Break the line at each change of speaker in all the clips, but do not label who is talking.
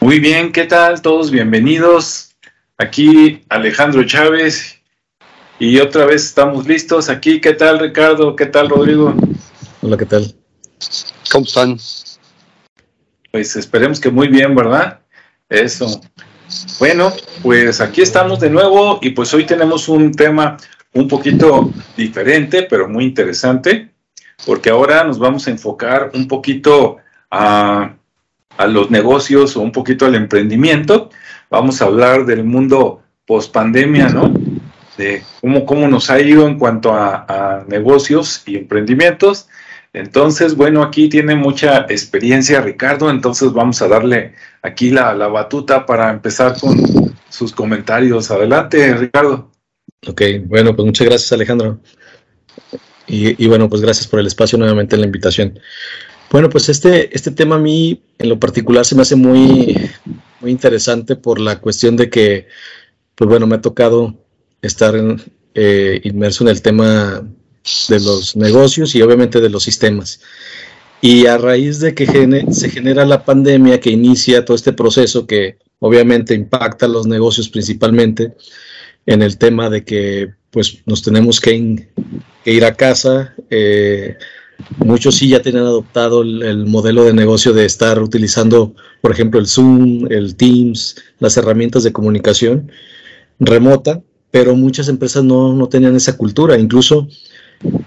Muy bien, ¿qué tal? Todos bienvenidos. Aquí Alejandro Chávez y otra vez estamos listos. Aquí, ¿qué tal Ricardo? ¿Qué tal Rodrigo?
Hola, ¿qué tal?
¿Cómo están?
Pues esperemos que muy bien, ¿verdad? Eso. Bueno, pues aquí estamos de nuevo y pues hoy tenemos un tema un poquito diferente, pero muy interesante, porque ahora nos vamos a enfocar un poquito a, a los negocios o un poquito al emprendimiento. Vamos a hablar del mundo post pandemia, ¿no? De cómo, cómo nos ha ido en cuanto a, negocios y emprendimientos. Entonces, bueno, aquí tiene mucha experiencia Ricardo, entonces vamos a darle aquí la, la, batuta para empezar con sus comentarios. Adelante, Ricardo.
Ok, bueno, pues muchas gracias Alejandro. Y, y, bueno, pues gracias por el espacio nuevamente en la invitación. Bueno, pues este, este tema a mí en lo particular se me hace muy, muy interesante por la cuestión de que, pues bueno, me ha tocado estar en, eh, inmerso en el tema de los negocios y obviamente de los sistemas. Y a raíz de que se genera la pandemia que inicia todo este proceso que obviamente impacta los negocios principalmente en el tema de que pues nos tenemos que ir a casa. Eh, muchos sí ya tienen adoptado el, el, modelo de negocio de estar utilizando, por ejemplo, el Zoom, el Teams, las herramientas de comunicación remota, pero muchas empresas no, no tenían esa cultura. Incluso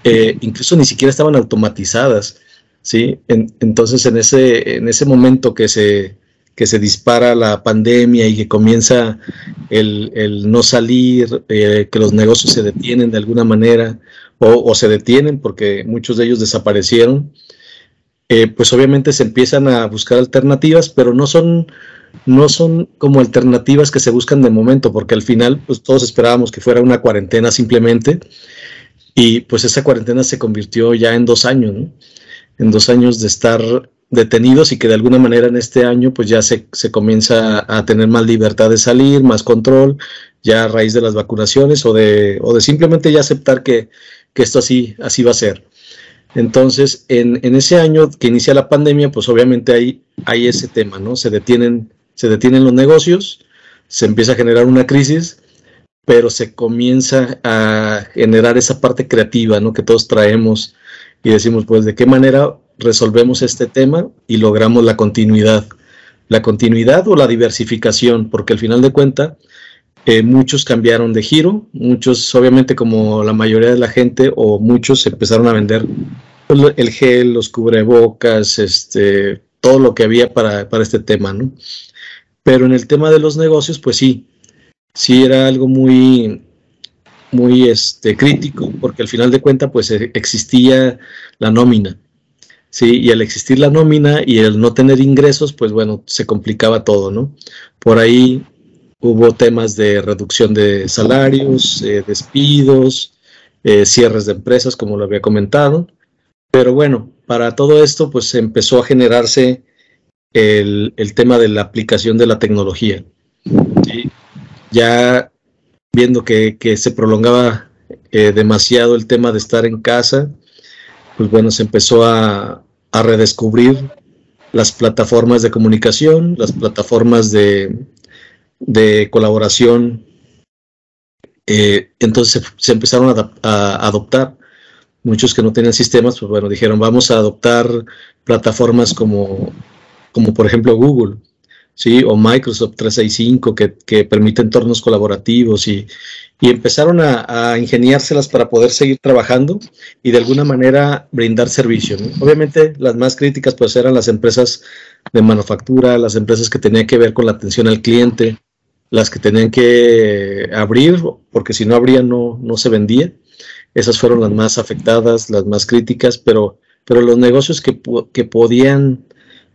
eh, incluso ni siquiera estaban automatizadas, ¿sí? En, entonces, en ese, en ese momento que se, que se dispara la pandemia y que comienza el, el no salir, eh, que los negocios se detienen de alguna manera o, se detienen porque muchos de ellos desaparecieron, eh, pues obviamente se empiezan a buscar alternativas, pero no son, no son como alternativas que se buscan de momento, porque al final pues todos esperábamos que fuera una cuarentena simplemente y pues esa cuarentena se convirtió ya en dos años, ¿no? En dos años de estar detenidos y que de alguna manera en este año pues ya se, se comienza a tener más libertad de salir, más control, ya a raíz de las vacunaciones o de, o de simplemente ya aceptar que, que esto así, así va a ser. Entonces, en, en, ese año que inicia la pandemia, pues obviamente hay, hay ese tema, ¿no? Se detienen, se detienen los negocios, se empieza a generar una crisis pero se comienza a generar esa parte creativa, ¿no? Que todos traemos y decimos, pues, ¿de qué manera resolvemos este tema y logramos la continuidad? La continuidad o la diversificación, porque al final de cuentas, eh, muchos cambiaron de giro, muchos, obviamente, como la mayoría de la gente, o muchos empezaron a vender el gel, los cubrebocas, este, todo lo que había para, para este tema, ¿no? Pero en el tema de los negocios, pues sí, sí era algo muy, muy este, crítico, porque al final de cuentas, pues e, existía la nómina. Sí, y al existir la nómina y el no tener ingresos, pues bueno, se complicaba todo, ¿no? Por ahí hubo temas de reducción de salarios, eh, despidos, eh, cierres de empresas, como lo había comentado. Pero bueno, para todo esto, pues empezó a generarse el, tema de la aplicación de la tecnología. ¿sí? ya viendo que, se prolongaba eh, demasiado el tema de estar en casa, pues bueno, se empezó a redescubrir las plataformas de comunicación, las plataformas de, de colaboración. Eh, entonces se, empezaron a, adoptar. Muchos que no tenían sistemas, pues bueno, dijeron, vamos a adoptar plataformas como, como por ejemplo Google. ¿sí? o Microsoft 365 que, que permite entornos colaborativos y, y empezaron a, a, ingeniárselas para poder seguir trabajando y de alguna manera brindar servicio. Obviamente las más críticas pues eran las empresas de manufactura, las empresas que tenían que ver con la atención al cliente, las que tenían que abrir, porque si no abrían no, no se vendía. Esas fueron las más afectadas, las más críticas, pero, pero los negocios que, que podían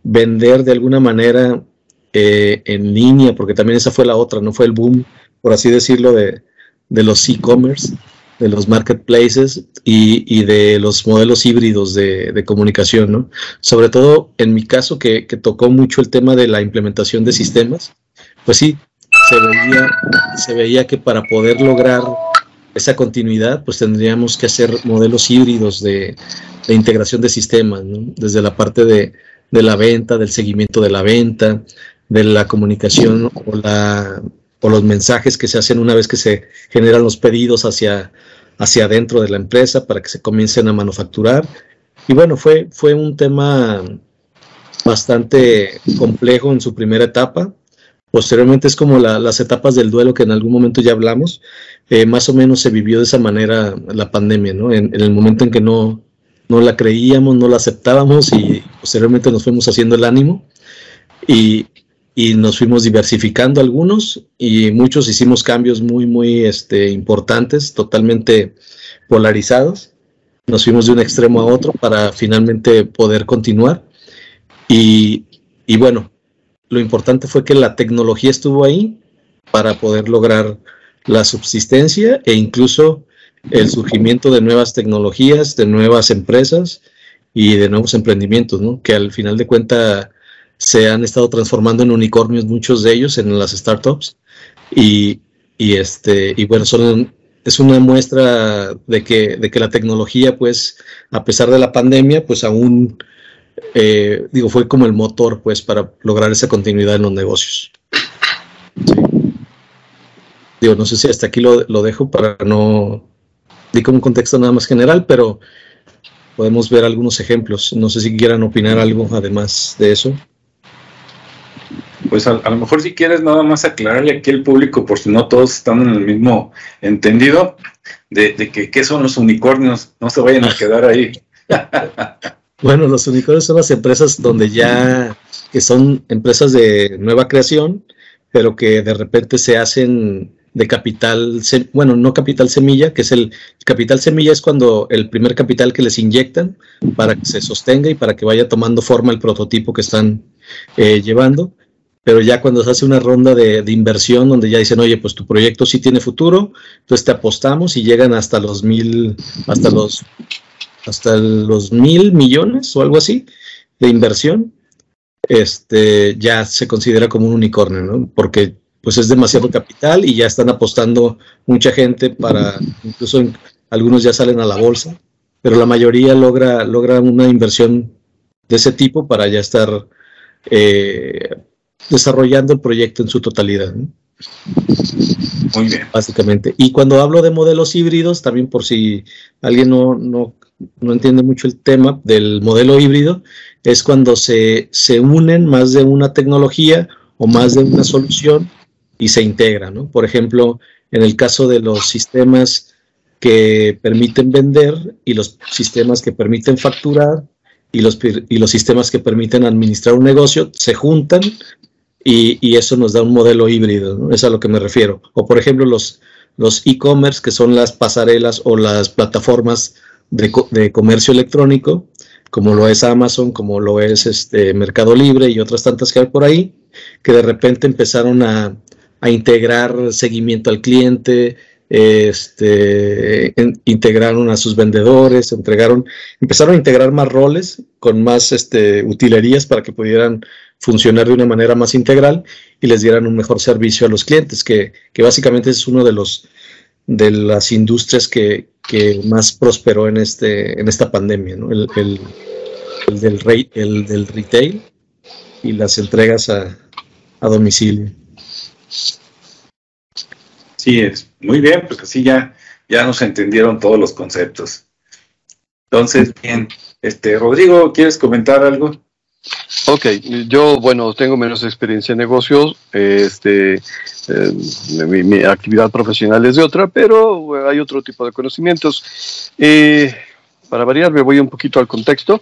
vender de alguna manera eh, en línea, porque también esa fue la otra, no fue el boom, por así decirlo, de, de los e-commerce, de los marketplaces y, y, de los modelos híbridos de, de, comunicación, ¿no? Sobre todo en mi caso, que, que, tocó mucho el tema de la implementación de sistemas, pues sí, se veía, se veía que para poder lograr esa continuidad, pues tendríamos que hacer modelos híbridos de, integración de sistemas. Desde la parte de, la venta, del seguimiento de la venta, de la comunicación o los mensajes que se hacen una vez que se generan los pedidos hacia, hacia adentro de la empresa para que se comiencen a manufacturar. Y bueno, fue, fue un tema bastante complejo en su primera etapa. Posteriormente es como las etapas del duelo que en algún momento ya hablamos. Eh, más o menos se vivió de esa manera la pandemia, ¿no? En, en, el momento en que no, no la creíamos, no la aceptábamos y posteriormente nos fuimos haciendo el ánimo y, y nos fuimos diversificando algunos y muchos hicimos cambios muy, muy este, importantes, totalmente polarizados. Nos fuimos de un extremo a otro para finalmente poder continuar. Y, y bueno, lo importante fue que la tecnología estuvo ahí para poder lograr la subsistencia e incluso el surgimiento de nuevas tecnologías, de nuevas empresas y de nuevos emprendimientos, ¿no? que al final de cuentas se han estado transformando en unicornios muchos de ellos en las startups y, y este y bueno son es una muestra de que, de que la tecnología pues a pesar de la pandemia pues aún eh, digo fue como el motor pues para lograr esa continuidad en los negocios. Digo no sé si hasta aquí lo, lo dejo para no di como un contexto nada más general pero podemos ver algunos ejemplos. No sé si quieran opinar algo además de eso.
Pues a, lo mejor si quieres nada más aclararle aquí al público, por si no todos están en el mismo entendido, de, que qué son los unicornios, no se vayan a quedar ahí.
bueno, los unicornios son las empresas donde ya, que son empresas de nueva creación, pero que de repente se hacen de capital, bueno, no capital semilla, que es el, capital semilla es cuando el primer capital que les inyectan para que se sostenga y para que vaya tomando forma el prototipo que están eh, llevando. Pero ya cuando se hace una ronda de, inversión donde ya dicen, oye, pues tu proyecto sí tiene futuro, entonces te apostamos y llegan hasta los mil, hasta los, hasta los mil millones o algo así de inversión, este, ya se considera como un unicornio, ¿no? Porque pues es demasiado capital y ya están apostando mucha gente para, incluso algunos ya salen a la bolsa, pero la mayoría logra, logra una inversión de ese tipo para ya estar eh, desarrollando el proyecto en su totalidad. Muy bien. Básicamente. Y cuando hablo de modelos híbridos, también por si alguien no, no, no entiende mucho el tema del modelo híbrido, es cuando se, se, unen más de una tecnología o más de una solución y se integran. ¿no? Por ejemplo, en el caso de los sistemas que permiten vender y los sistemas que permiten facturar y los, y los sistemas que permiten administrar un negocio se juntan y, eso nos da un modelo híbrido, es a lo que me refiero. O por ejemplo los los e-commerce, que son las pasarelas o las plataformas de, de, comercio electrónico, como lo es Amazon, como lo es este Mercado Libre y otras tantas que hay por ahí, que de repente empezaron a, a integrar seguimiento al cliente, este, integraron a sus vendedores, entregaron, empezaron a integrar más roles con más este, utilerías para que pudieran funcionar de una manera más integral y les dieran un mejor servicio a los clientes, que, básicamente es uno de los de las industrias que, que más prosperó en este en esta pandemia, ¿no? el, el, el, del rey, el del retail y las entregas a, a domicilio.
Sí, es muy bien, pues así ya, ya nos entendieron todos los conceptos. Entonces, bien, este Rodrigo, ¿quieres comentar algo?
Ok, yo, bueno, tengo menos experiencia en negocios, este, eh, mi, actividad profesional es de otra, pero hay otro tipo de conocimientos. Eh, para variar, me voy un poquito al contexto.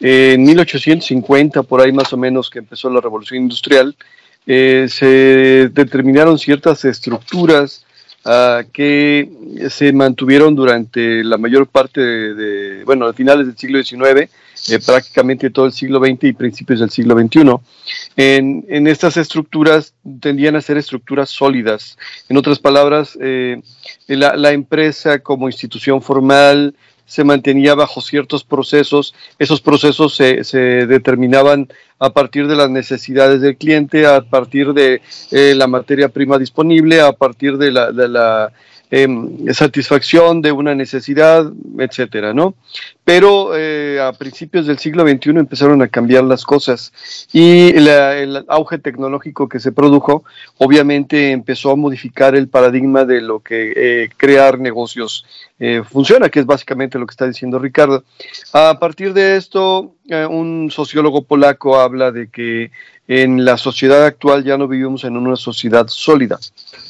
en 1850, por ahí más o menos que empezó la revolución industrial, eh, se determinaron ciertas estructuras uh, que se mantuvieron durante la mayor parte de, bueno, a finales del siglo XIX, eh, prácticamente todo el siglo XX y principios del siglo XXI. En, en, estas estructuras tendían a ser estructuras sólidas. En otras palabras, eh, la, la, empresa como institución formal se mantenía bajo ciertos procesos. Esos procesos se, se determinaban a partir de las necesidades del cliente, a partir de eh, la materia prima disponible, a partir de la, de la em, satisfacción de una necesidad, etcétera, ¿no? Pero eh, a principios del siglo XXI empezaron a cambiar las cosas y el auge tecnológico que se produjo obviamente empezó a modificar el paradigma de lo que eh, crear negocios eh, funciona, que es básicamente lo que está diciendo Ricardo. A partir de esto, un sociólogo polaco habla de que en la sociedad actual ya no vivimos en una sociedad sólida,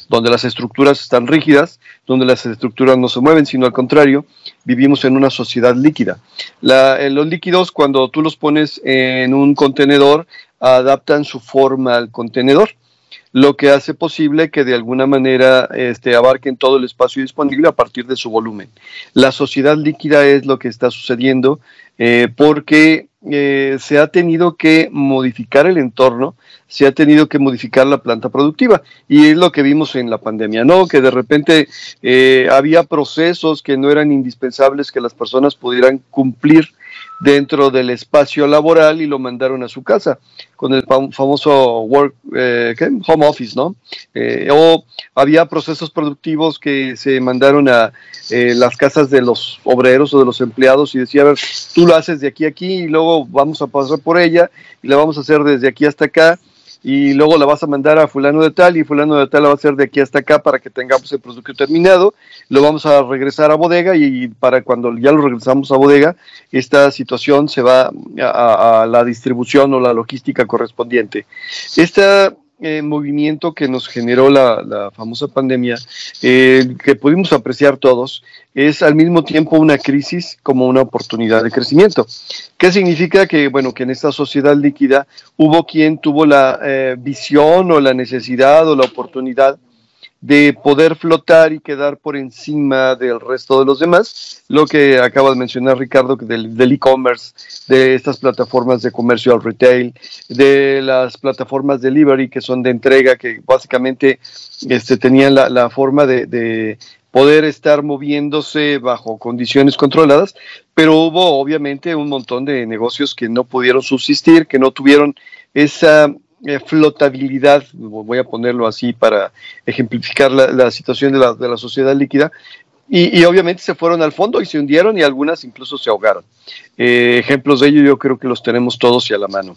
donde las estructuras están rígidas, donde las estructuras no se mueven, sino al contrario, vivimos en una sociedad líquida. Eh, los líquidos, cuando tú los pones en un contenedor, adaptan su forma al contenedor lo que hace posible que de alguna manera este, abarquen todo el espacio disponible a partir de su volumen. La sociedad líquida es lo que está sucediendo eh, porque eh, se ha tenido que modificar el entorno, se ha tenido que modificar la planta productiva. Y es lo que vimos en la pandemia, ¿no? Que de repente eh, había procesos que no eran indispensables que las personas pudieran cumplir dentro del espacio laboral y lo mandaron a su casa con el famoso work, eh, home office, ¿no? Eh, o había procesos productivos que se mandaron a eh, las casas de los obreros o de los empleados y decía, a ver, tú lo haces de aquí a aquí y luego vamos a pasar por ella y la vamos a hacer desde aquí hasta acá y luego la vas a mandar a fulano de tal y fulano de tal la va a hacer de aquí hasta acá para que tengamos el producto terminado, lo vamos a regresar a bodega y para cuando ya lo regresamos a bodega, esta situación se va a, la distribución o la logística correspondiente. Esta eh, movimiento que nos generó la, famosa pandemia, eh, que pudimos apreciar todos, es al mismo tiempo una crisis como una oportunidad de crecimiento. ¿Qué significa? Que, bueno, que en esta sociedad líquida hubo quien tuvo la eh, visión o la necesidad o la oportunidad de poder flotar y quedar por encima del resto de los demás, lo que acaba de mencionar Ricardo del e-commerce, de estas plataformas de comercio al retail, de las plataformas delivery que son de entrega, que básicamente este, tenían la, forma de, poder estar moviéndose bajo condiciones controladas, pero hubo obviamente un montón de negocios que no pudieron subsistir, que no tuvieron esa eh, flotabilidad, voy a ponerlo así para ejemplificar la, situación de la, de la, sociedad líquida, y, obviamente se fueron al fondo y se hundieron y algunas incluso se ahogaron. Eh, ejemplos de ello yo creo que los tenemos todos y a la mano.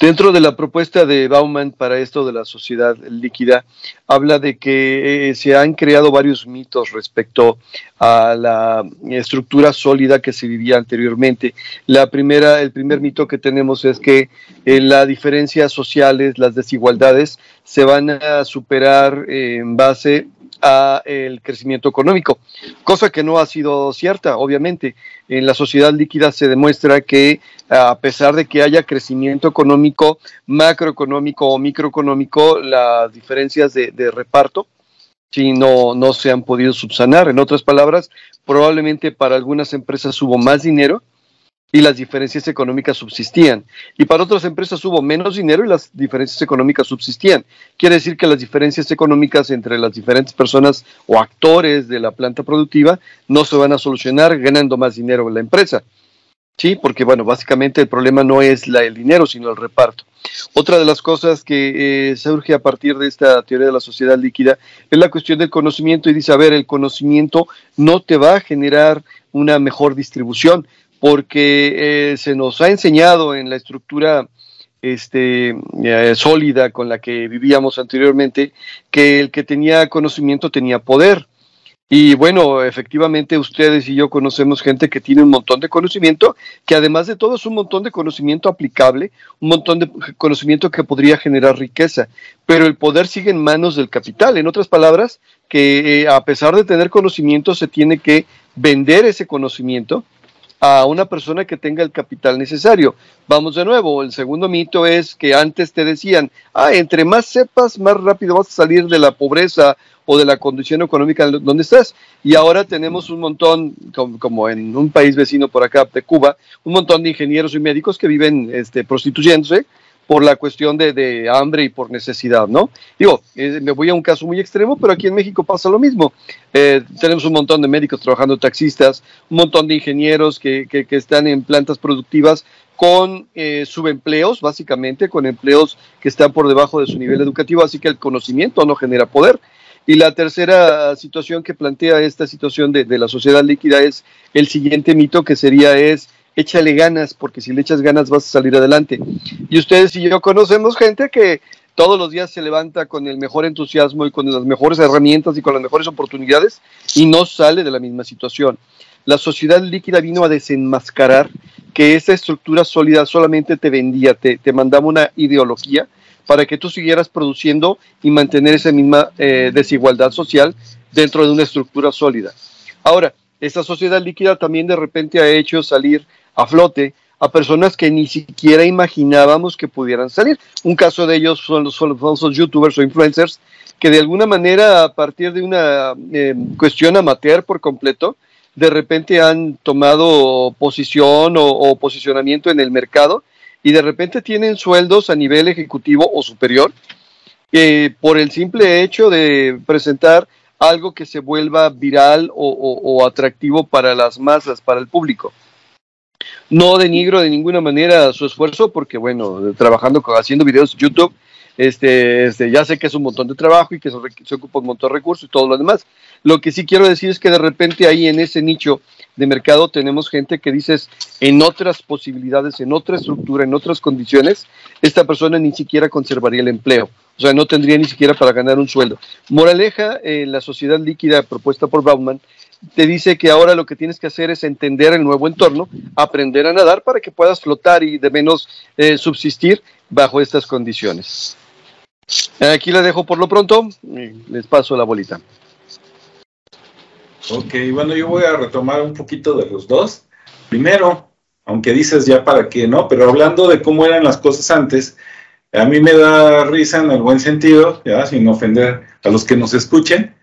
Dentro de la propuesta de Bauman para esto de la sociedad líquida, habla de que eh, se han creado varios mitos respecto a la estructura sólida que se vivía anteriormente. La primera, el primer mito que tenemos es que eh, las diferencias sociales, las desigualdades, se van a superar en base a el crecimiento económico, cosa que no ha sido cierta, obviamente. En la sociedad líquida se demuestra que a pesar de que haya crecimiento económico, macroeconómico o microeconómico, las diferencias de, de reparto si no, no se han podido subsanar. En otras palabras, probablemente para algunas empresas hubo más dinero y las diferencias económicas subsistían. Y para otras empresas hubo menos dinero y las diferencias económicas subsistían. Quiere decir que las diferencias económicas entre las diferentes personas o actores de la planta productiva no se van a solucionar ganando más dinero en la empresa. Sí, porque bueno, básicamente el problema no es la, el dinero, sino el reparto. Otra de las cosas que eh, surge a partir de esta teoría de la sociedad líquida es la cuestión del conocimiento y dice, a ver, el conocimiento no te va a generar una mejor distribución, porque eh, se nos ha enseñado en la estructura este, eh, sólida con la que vivíamos anteriormente que el que tenía conocimiento tenía poder. Y bueno, efectivamente ustedes y yo conocemos gente que tiene un montón de conocimiento, que además de todo es un montón de conocimiento aplicable, un montón de conocimiento que podría generar riqueza, pero el poder sigue en manos del capital. En otras palabras, que eh, a pesar de tener conocimiento se tiene que vender ese conocimiento a una persona que tenga el capital necesario. Vamos de nuevo, el segundo mito es que antes te decían, ah, entre más sepas, más rápido vas a salir de la pobreza o de la condición económica donde estás. Y ahora tenemos un montón, como, en un país vecino por acá de Cuba, un montón de ingenieros y médicos que viven este, prostituyéndose por la cuestión de, hambre y por necesidad, ¿no? Digo, eh, me voy a un caso muy extremo, pero aquí en México pasa lo mismo. Eh, tenemos un montón de médicos trabajando taxistas, un montón de ingenieros que, que, están en plantas productivas con eh, subempleos, básicamente, con empleos que están por debajo de su nivel educativo, así que el conocimiento no genera poder. Y la tercera situación que plantea esta situación de, de la sociedad líquida es el siguiente mito que sería es échale ganas, porque si le echas ganas vas a salir adelante. Y ustedes y yo conocemos gente que todos los días se levanta con el mejor entusiasmo y con las mejores herramientas y con las mejores oportunidades y no sale de la misma situación. La sociedad líquida vino a desenmascarar que esa estructura sólida solamente te vendía, te, te mandaba una ideología para que tú siguieras produciendo y mantener esa misma eh, desigualdad social dentro de una estructura sólida. Ahora, esta sociedad líquida también de repente ha hecho salir a flote a personas que ni siquiera imaginábamos que pudieran salir. Un caso de ellos son los famosos youtubers o influencers que de alguna manera a partir de una eh, cuestión amateur por completo, de repente han tomado posición o, posicionamiento en el mercado y de repente tienen sueldos a nivel ejecutivo o superior eh, por el simple hecho de presentar algo que se vuelva viral o atractivo para las masas, para el público. No denigro de ninguna manera su esfuerzo porque, bueno, trabajando, haciendo videos YouTube, este, este, ya sé que es un montón de trabajo y que se, ocupa un montón de recursos y todo lo demás. Lo que sí quiero decir es que de repente ahí en ese nicho de mercado tenemos gente que dices en otras posibilidades, en otra estructura, en otras condiciones, esta persona ni siquiera conservaría el empleo. O sea, no tendría ni siquiera para ganar un sueldo. Moraleja, en la sociedad líquida propuesta por Bauman te dice que ahora lo que tienes que hacer es entender el nuevo entorno, aprender a nadar para que puedas flotar y de menos eh, subsistir bajo estas condiciones. Aquí la dejo por lo pronto, les paso la bolita.
Ok, bueno, yo voy a retomar un poquito de los dos. Primero, aunque dices ya para qué, ¿no? Pero hablando de cómo eran las cosas antes, a mí me da risa en el buen sentido, ya, sin ofender a los que nos escuchen,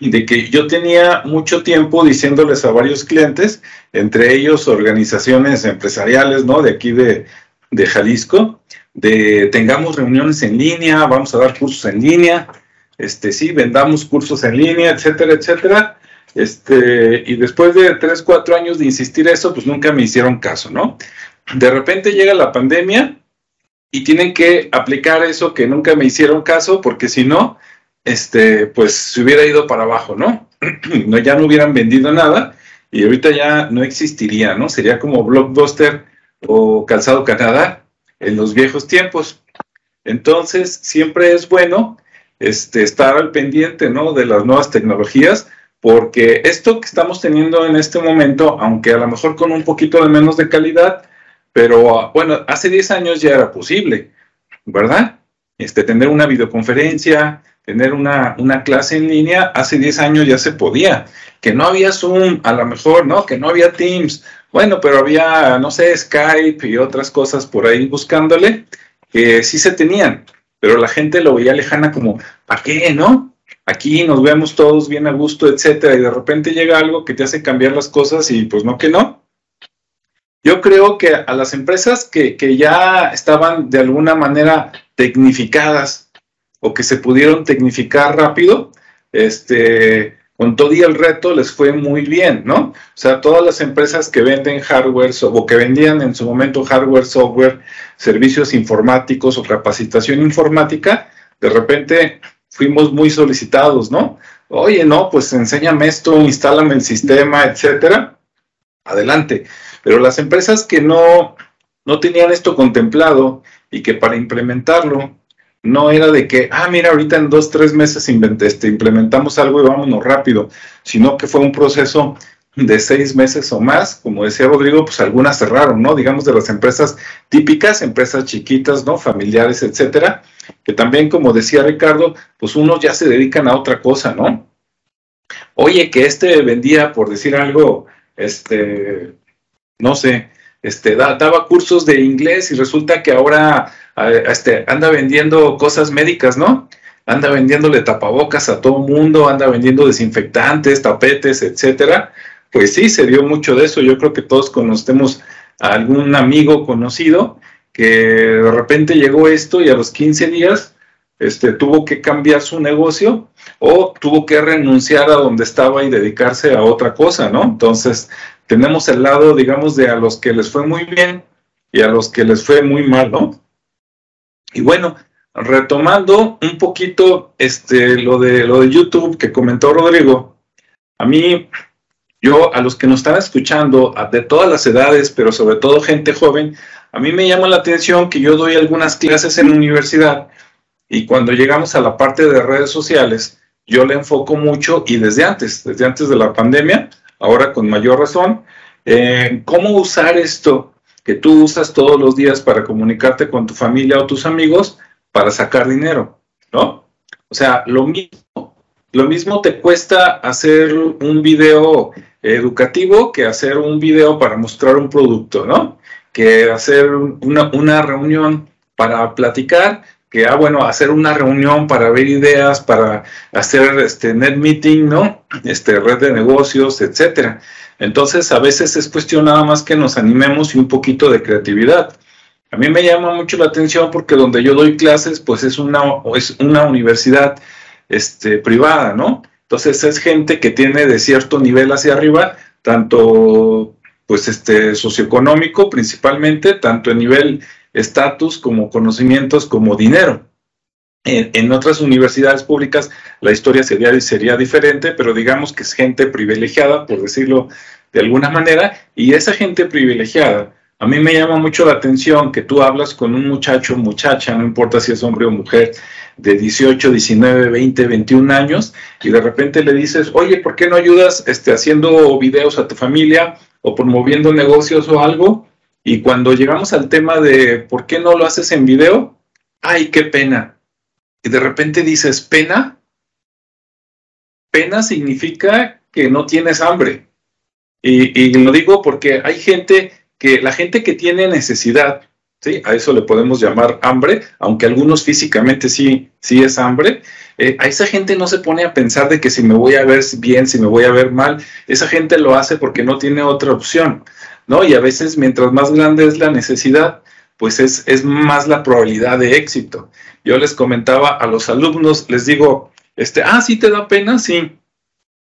de que yo tenía mucho tiempo diciéndoles a varios clientes, entre ellos organizaciones empresariales, ¿no? De aquí de, de Jalisco, de tengamos reuniones en línea, vamos a dar cursos en línea, este, sí, vendamos cursos en línea, etcétera, etcétera. Este, y después de tres, cuatro años de insistir eso, pues nunca me hicieron caso, ¿no? De repente llega la pandemia y tienen que aplicar eso que nunca me hicieron caso, porque si no, este, pues se hubiera ido para abajo, ¿no? no ya no hubieran vendido nada y ahorita ya no existiría, ¿no? Sería como Blockbuster o Calzado Canadá en los viejos tiempos. Entonces, siempre es bueno este, estar al pendiente, ¿no? De las nuevas tecnologías, porque esto que estamos teniendo en este momento, aunque a lo mejor con un poquito de menos de calidad, pero bueno, hace 10 años ya era posible, ¿verdad? Este, tener una videoconferencia, tener una, una, clase en línea, hace 10 años ya se podía. Que no había Zoom, a lo mejor, ¿no? Que no había Teams. Bueno, pero había, no sé, Skype y otras cosas por ahí buscándole, que sí se tenían, pero la gente lo veía lejana como, ¿para qué, no? Aquí nos vemos todos bien a gusto, etcétera, y de repente llega algo que te hace cambiar las cosas y pues no que no. Yo creo que a las empresas que, que ya estaban de alguna manera tecnificadas, o que se pudieron tecnificar rápido, este, con todo y el reto les fue muy bien, ¿no? O sea, todas las empresas que venden hardware o que vendían en su momento hardware, software, servicios informáticos o capacitación informática, de repente fuimos muy solicitados, ¿no? Oye, no, pues enséñame esto, instálame el sistema, etcétera. Adelante. Pero las empresas que no, no tenían esto contemplado y que para implementarlo no era de que, ah, mira, ahorita en dos, tres meses este, implementamos algo y vámonos rápido, sino que fue un proceso de seis meses o más, como decía Rodrigo, pues algunas cerraron, ¿no? Digamos de las empresas típicas, empresas chiquitas, ¿no? Familiares, etcétera, que también, como decía Ricardo, pues unos ya se dedican a otra cosa, ¿no? Oye, que este vendía, por decir algo, este, no sé, este, daba cursos de inglés y resulta que ahora este, anda vendiendo cosas médicas, ¿no? Anda vendiéndole tapabocas a todo mundo, anda vendiendo desinfectantes, tapetes, etcétera. Pues sí, se dio mucho de eso. Yo creo que todos conocemos a algún amigo conocido que de repente llegó esto y a los 15 días este, tuvo que cambiar su negocio o tuvo que renunciar a donde estaba y dedicarse a otra cosa, ¿no? Entonces, tenemos el lado, digamos, de a los que les fue muy bien y a los que les fue muy mal, ¿no? Y bueno, retomando un poquito este, lo, de, lo de YouTube que comentó Rodrigo, a mí, yo, a los que nos están escuchando, de todas las edades, pero sobre todo gente joven, a mí me llama la atención que yo doy algunas clases en universidad y cuando llegamos a la parte de redes sociales, yo le enfoco mucho y desde antes, desde antes de la pandemia, ahora con mayor razón, eh, cómo usar esto que tú usas todos los días para comunicarte con tu familia o tus amigos para sacar dinero, ¿no? O sea, lo mismo, lo mismo te cuesta hacer un video educativo que hacer un video para mostrar un producto, ¿no? Que hacer una, una reunión para platicar que, ah, bueno, hacer una reunión para ver ideas, para hacer este net meeting, ¿no? Este, red de negocios, etcétera. Entonces, a veces es cuestión nada más que nos animemos y un poquito de creatividad. A mí me llama mucho la atención porque donde yo doy clases, pues es una, es una universidad este, privada, ¿no? Entonces es gente que tiene de cierto nivel hacia arriba, tanto pues este socioeconómico principalmente, tanto en nivel estatus como conocimientos como dinero. En, otras universidades públicas la historia sería, sería diferente, pero digamos que es gente privilegiada, por decirlo de alguna manera, y esa gente privilegiada, a mí me llama mucho la atención que tú hablas con un muchacho, muchacha, no importa si es hombre o mujer, de 18, 19, 20, 21 años, y de repente le dices, oye, ¿por qué no ayudas este, haciendo videos a tu familia o promoviendo negocios o algo? Y cuando llegamos al tema de por qué no lo haces en video, ay, qué pena. Y de repente dices, pena. Pena significa que no tienes hambre. Y, lo digo porque hay gente que, la gente que tiene necesidad, ¿sí? A eso le podemos llamar hambre, aunque algunos físicamente sí, sí es hambre. Eh, a esa gente no se pone a pensar de que si me voy a ver bien, si me voy a ver mal. Esa gente lo hace porque no tiene otra opción. ¿No? Y a veces mientras más grande es la necesidad, pues es, es más la probabilidad de éxito. Yo les comentaba a los alumnos, les digo, este, ah, sí te da pena, sí.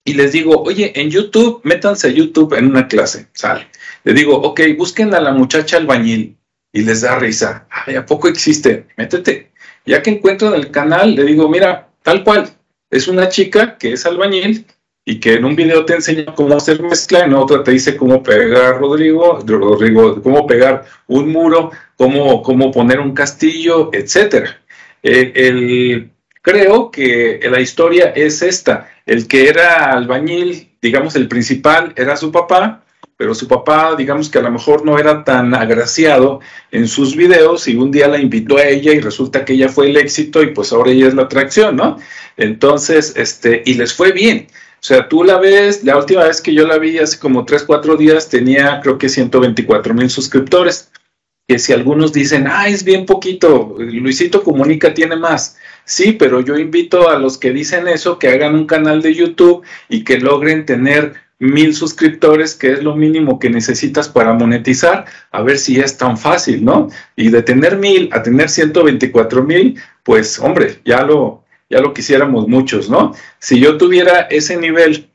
Y les digo, oye, en YouTube, métanse a YouTube en una clase, sale. Le digo, ok, busquen a la muchacha albañil y les da risa. Ay, ¿a poco existe? Métete. Ya que encuentran el canal, le digo, mira, tal cual, es una chica que es albañil y que en un video te enseña cómo hacer mezcla, en otro te dice cómo pegar Rodrigo, Rodrigo, cómo pegar un muro, cómo, cómo poner un castillo, etcétera. El, creo que la historia es esta. El que era albañil, digamos, el principal era su papá, pero su papá, digamos que a lo mejor no era tan agraciado en sus videos y un día la invitó a ella y resulta que ella fue el éxito y pues ahora ella es la atracción, ¿no? Entonces, este, y les fue bien. O sea, tú la ves, la última vez que yo la vi hace como 3, 4 días tenía creo que 124 mil suscriptores. Que si algunos dicen, ah, es bien poquito, Luisito Comunica tiene más. Sí, pero yo invito a los que dicen eso que hagan un canal de YouTube y que logren tener mil suscriptores, que es lo mínimo que necesitas para monetizar, a ver si es tan fácil, ¿no? Y de tener mil a tener 124 mil, pues hombre, ya lo, ya lo quisiéramos muchos, ¿no? Si yo tuviera ese nivel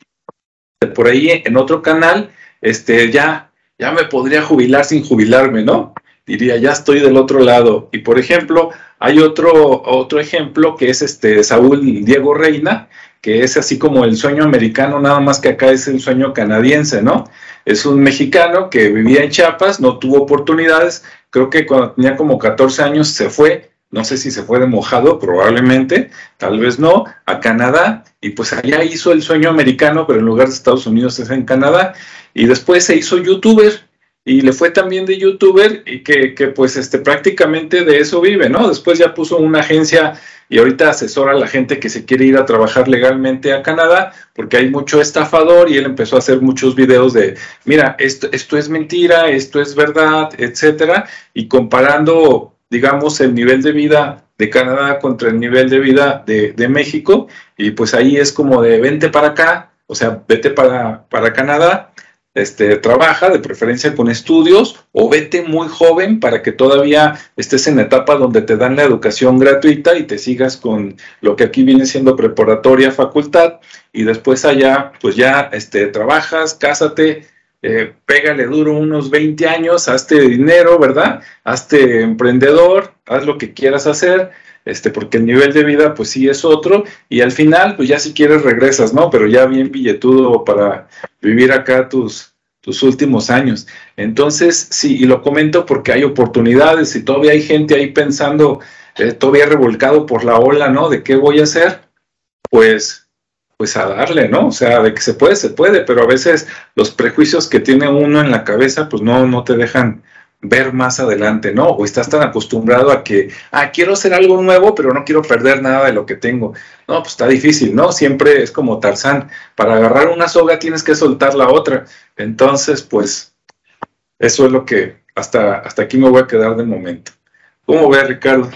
por ahí en otro canal, este, ya, ya me podría jubilar sin jubilarme, ¿no? Diría, ya estoy del otro lado. Y por ejemplo, hay otro, otro ejemplo que es este Saúl Diego Reina, que es así como el sueño americano, nada más que acá es el sueño canadiense, ¿no? Es un mexicano que vivía en Chiapas, no tuvo oportunidades, creo que cuando tenía como 14 años se fue no sé si se fue de mojado, probablemente, tal vez no, a Canadá, y pues allá hizo el sueño americano, pero en lugar de Estados Unidos es en Canadá, y después se hizo youtuber, y le fue también de youtuber, y que, que pues este, prácticamente de eso vive, ¿no? Después ya puso una agencia y ahorita asesora a la gente que se quiere ir a trabajar legalmente a Canadá, porque hay mucho estafador y él empezó a hacer muchos videos de, mira, esto, esto es mentira, esto es verdad, etcétera, y comparando digamos, el nivel de vida de Canadá contra el nivel de vida de, México, y pues ahí es como de vente para acá, o sea, vete para, para Canadá, este, trabaja de preferencia con estudios o vete muy joven para que todavía estés en la etapa donde te dan la educación gratuita y te sigas con lo que aquí viene siendo preparatoria, facultad. Y después allá pues ya este, trabajas, cásate, eh, pégale duro unos 20 años, hazte dinero, ¿verdad? Hazte emprendedor, haz lo que quieras hacer, este, porque el nivel de vida, pues sí es otro, y al final, pues ya si quieres regresas, ¿no? Pero ya bien billetudo para vivir acá tus, tus últimos años. Entonces, sí, y lo comento porque hay oportunidades y todavía hay gente ahí pensando, eh, todavía revolcado por la ola, ¿no? De qué voy a hacer, pues pues a darle, ¿no? O sea, de que se puede, se puede, pero a veces los prejuicios que tiene uno en la cabeza, pues no, no te dejan ver más adelante, ¿no? O estás tan acostumbrado a que, ah, quiero hacer algo nuevo, pero no quiero perder nada de lo que tengo. No, pues está difícil, ¿no? Siempre es como Tarzán, para agarrar una soga tienes que soltar la otra. Entonces, pues, eso es lo que hasta, hasta aquí me voy a quedar de momento. ¿Cómo ve, Ricardo?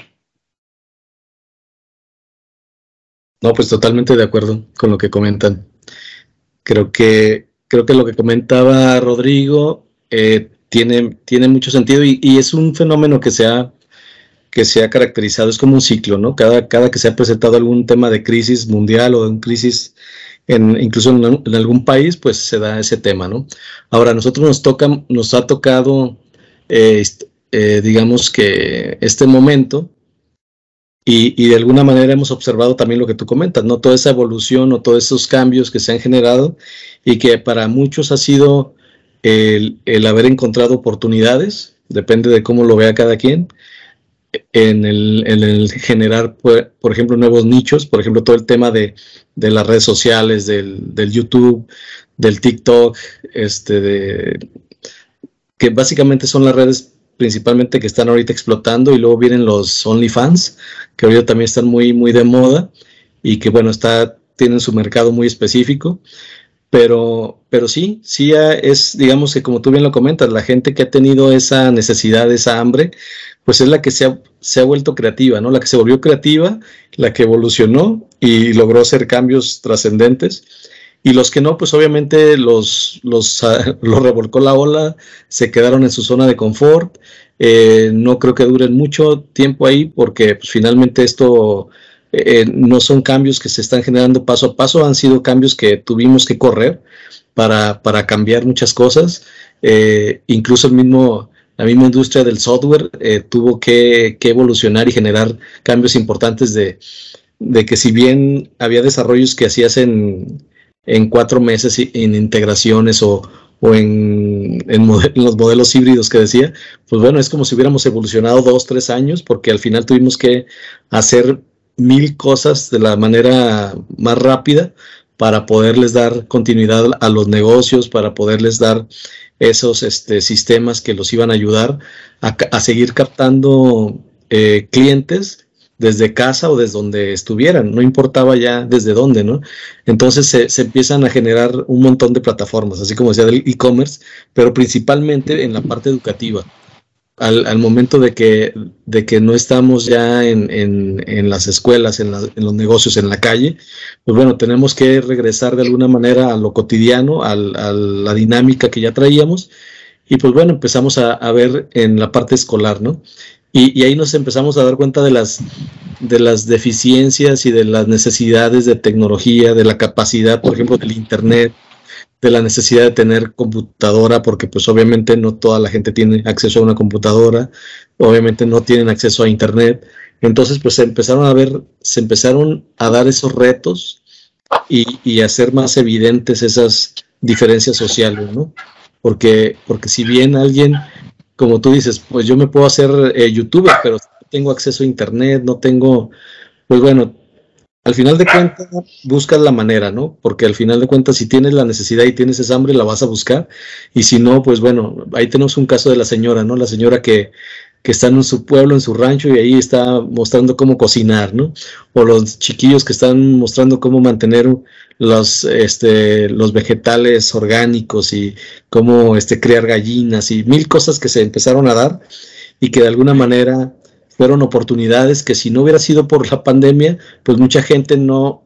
No, pues totalmente de acuerdo con lo que comentan. Creo que, creo que lo que comentaba Rodrigo eh, tiene, tiene mucho sentido y, es un fenómeno que se ha, que se ha caracterizado, es como un ciclo, ¿no? Cada, cada que se ha presentado algún tema de crisis mundial o de crisis en, incluso en, algún país, pues se da ese tema, ¿no? Ahora, a nosotros nos, toca, nos ha tocado, eh, eh, digamos que este momento, y, de alguna manera hemos observado también lo que tú comentas, ¿no? Toda esa evolución o todos esos cambios que se han generado y que para muchos ha sido el, haber encontrado oportunidades, depende de cómo lo vea cada quien, en el, generar, por, ejemplo, nuevos nichos, por ejemplo, todo el tema de, las redes sociales, del, del, YouTube, del TikTok, este, de, que básicamente son las redes principalmente que están ahorita explotando y luego vienen los OnlyFans, que ahorita también están muy, muy de moda y que bueno, está, tienen su mercado muy específico. Pero, pero sí, sí es, digamos que como tú bien lo comentas, la gente que ha tenido esa necesidad, esa hambre, pues es la que se ha, se ha vuelto creativa, ¿no? La que se volvió creativa, la que evolucionó y logró hacer cambios trascendentes y los que no, pues obviamente los, los, ah, los revolcó la ola, se quedaron en su zona de confort. Eh, no creo que duren mucho tiempo ahí porque pues, finalmente esto eh, no son cambios que se están generando paso a paso, han sido cambios que tuvimos que correr para, para cambiar muchas cosas. Eh, incluso el mismo, la misma industria del software tuvo que, que, evolucionar y generar cambios importantes de, de que si bien había desarrollos que hacías en en cuatro meses en integraciones o, en, los modelos híbridos que decía, pues bueno, es como si hubiéramos evolucionado dos, tres años, porque al final tuvimos que hacer mil cosas de la manera más rápida para poderles dar continuidad a los negocios, para poderles dar esos este, sistemas que los iban a ayudar a, seguir captando eh, clientes desde casa o desde donde estuvieran, no importaba ya desde dónde, ¿no? Entonces se, empiezan a generar un montón de plataformas, así como decía del e-commerce, pero principalmente en la parte educativa. Al, momento de que, de que no estamos ya en, en, las escuelas, en, los negocios, en la calle, pues bueno, tenemos que regresar de alguna manera a lo cotidiano, a la dinámica que ya traíamos, y pues bueno, empezamos a, a, ver en la parte escolar, ¿no? Y, ahí nos empezamos a dar cuenta de las, de las deficiencias y de las necesidades de tecnología, de la capacidad, por ejemplo, del Internet, de la necesidad de tener computadora, porque pues obviamente no toda la gente tiene acceso a una computadora, obviamente no tienen acceso a Internet. Entonces pues se empezaron a ver, se empezaron a dar esos retos y, y hacer más evidentes esas diferencias sociales, ¿no? Porque, porque si bien alguien como tú dices, pues yo me puedo hacer eh, youtuber, pero no tengo acceso a internet, no tengo, pues bueno, al final de cuentas buscas la manera, ¿no? Porque al final de cuentas si tienes la necesidad y tienes esa hambre, la vas a buscar. Y si no, pues bueno, ahí tenemos un caso de la señora, ¿no? La señora que, que está en su pueblo, en su rancho, y ahí está mostrando cómo cocinar, ¿no? O los chiquillos que están mostrando cómo mantener los, este, los vegetales orgánicos y cómo este, crear gallinas y mil cosas que se empezaron a dar y que de alguna manera fueron oportunidades que si no hubiera sido por la pandemia, pues mucha gente no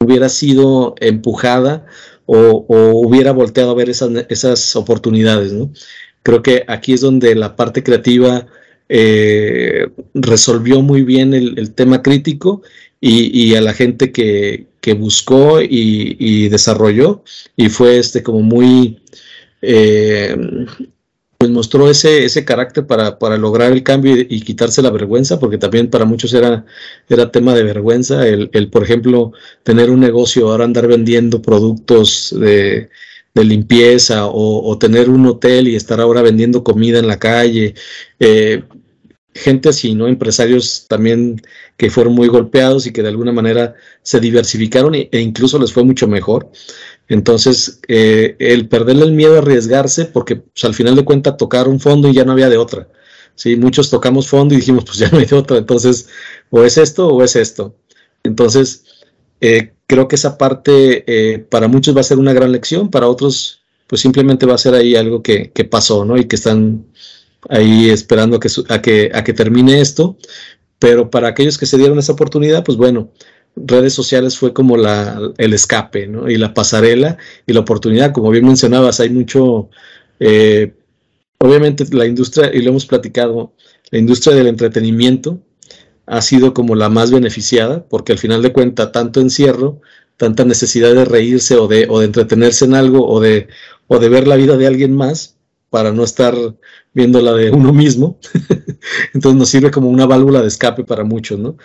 hubiera sido empujada o, hubiera volteado a ver esas, esas oportunidades, ¿no? Creo que aquí es donde la parte creativa eh, resolvió muy bien el, tema crítico y, a la gente que, buscó y, desarrolló y fue este como muy eh, pues mostró ese, ese carácter para, para lograr el cambio y, quitarse la vergüenza, porque también para muchos era, era tema de vergüenza el, el, por ejemplo, tener un negocio, ahora andar vendiendo productos de, de limpieza o, o, tener un hotel y estar ahora vendiendo comida en la calle. Eh, gente así, ¿no? Empresarios también que fueron muy golpeados y que de alguna manera se diversificaron e, incluso les fue mucho mejor. Entonces, eh, el perderle el miedo a arriesgarse, porque pues, al final de cuentas tocar un fondo y ya no había de otra. Sí, muchos tocamos fondo y dijimos, pues ya no hay de otra. Entonces, o es esto o es esto. Entonces, eh, creo que esa parte eh, para muchos va a ser una gran lección, para otros, pues simplemente va a ser ahí algo que pasó, ¿no? Y que están ahí esperando a que, a que, a que termine esto. Pero para aquellos que se dieron esa oportunidad, pues bueno, redes sociales fue como la, el escape, ¿no? Y la pasarela y la oportunidad, como bien mencionabas, hay mucho, eh, obviamente la industria, y lo hemos platicado, la industria del entretenimiento ha sido como la más beneficiada, porque al final de cuentas, tanto encierro, tanta necesidad de reírse o de, o de entretenerse en algo o de, o de ver la vida de alguien más para no estar viendo la de uno mismo. Entonces nos sirve como una válvula de escape para muchos, ¿no?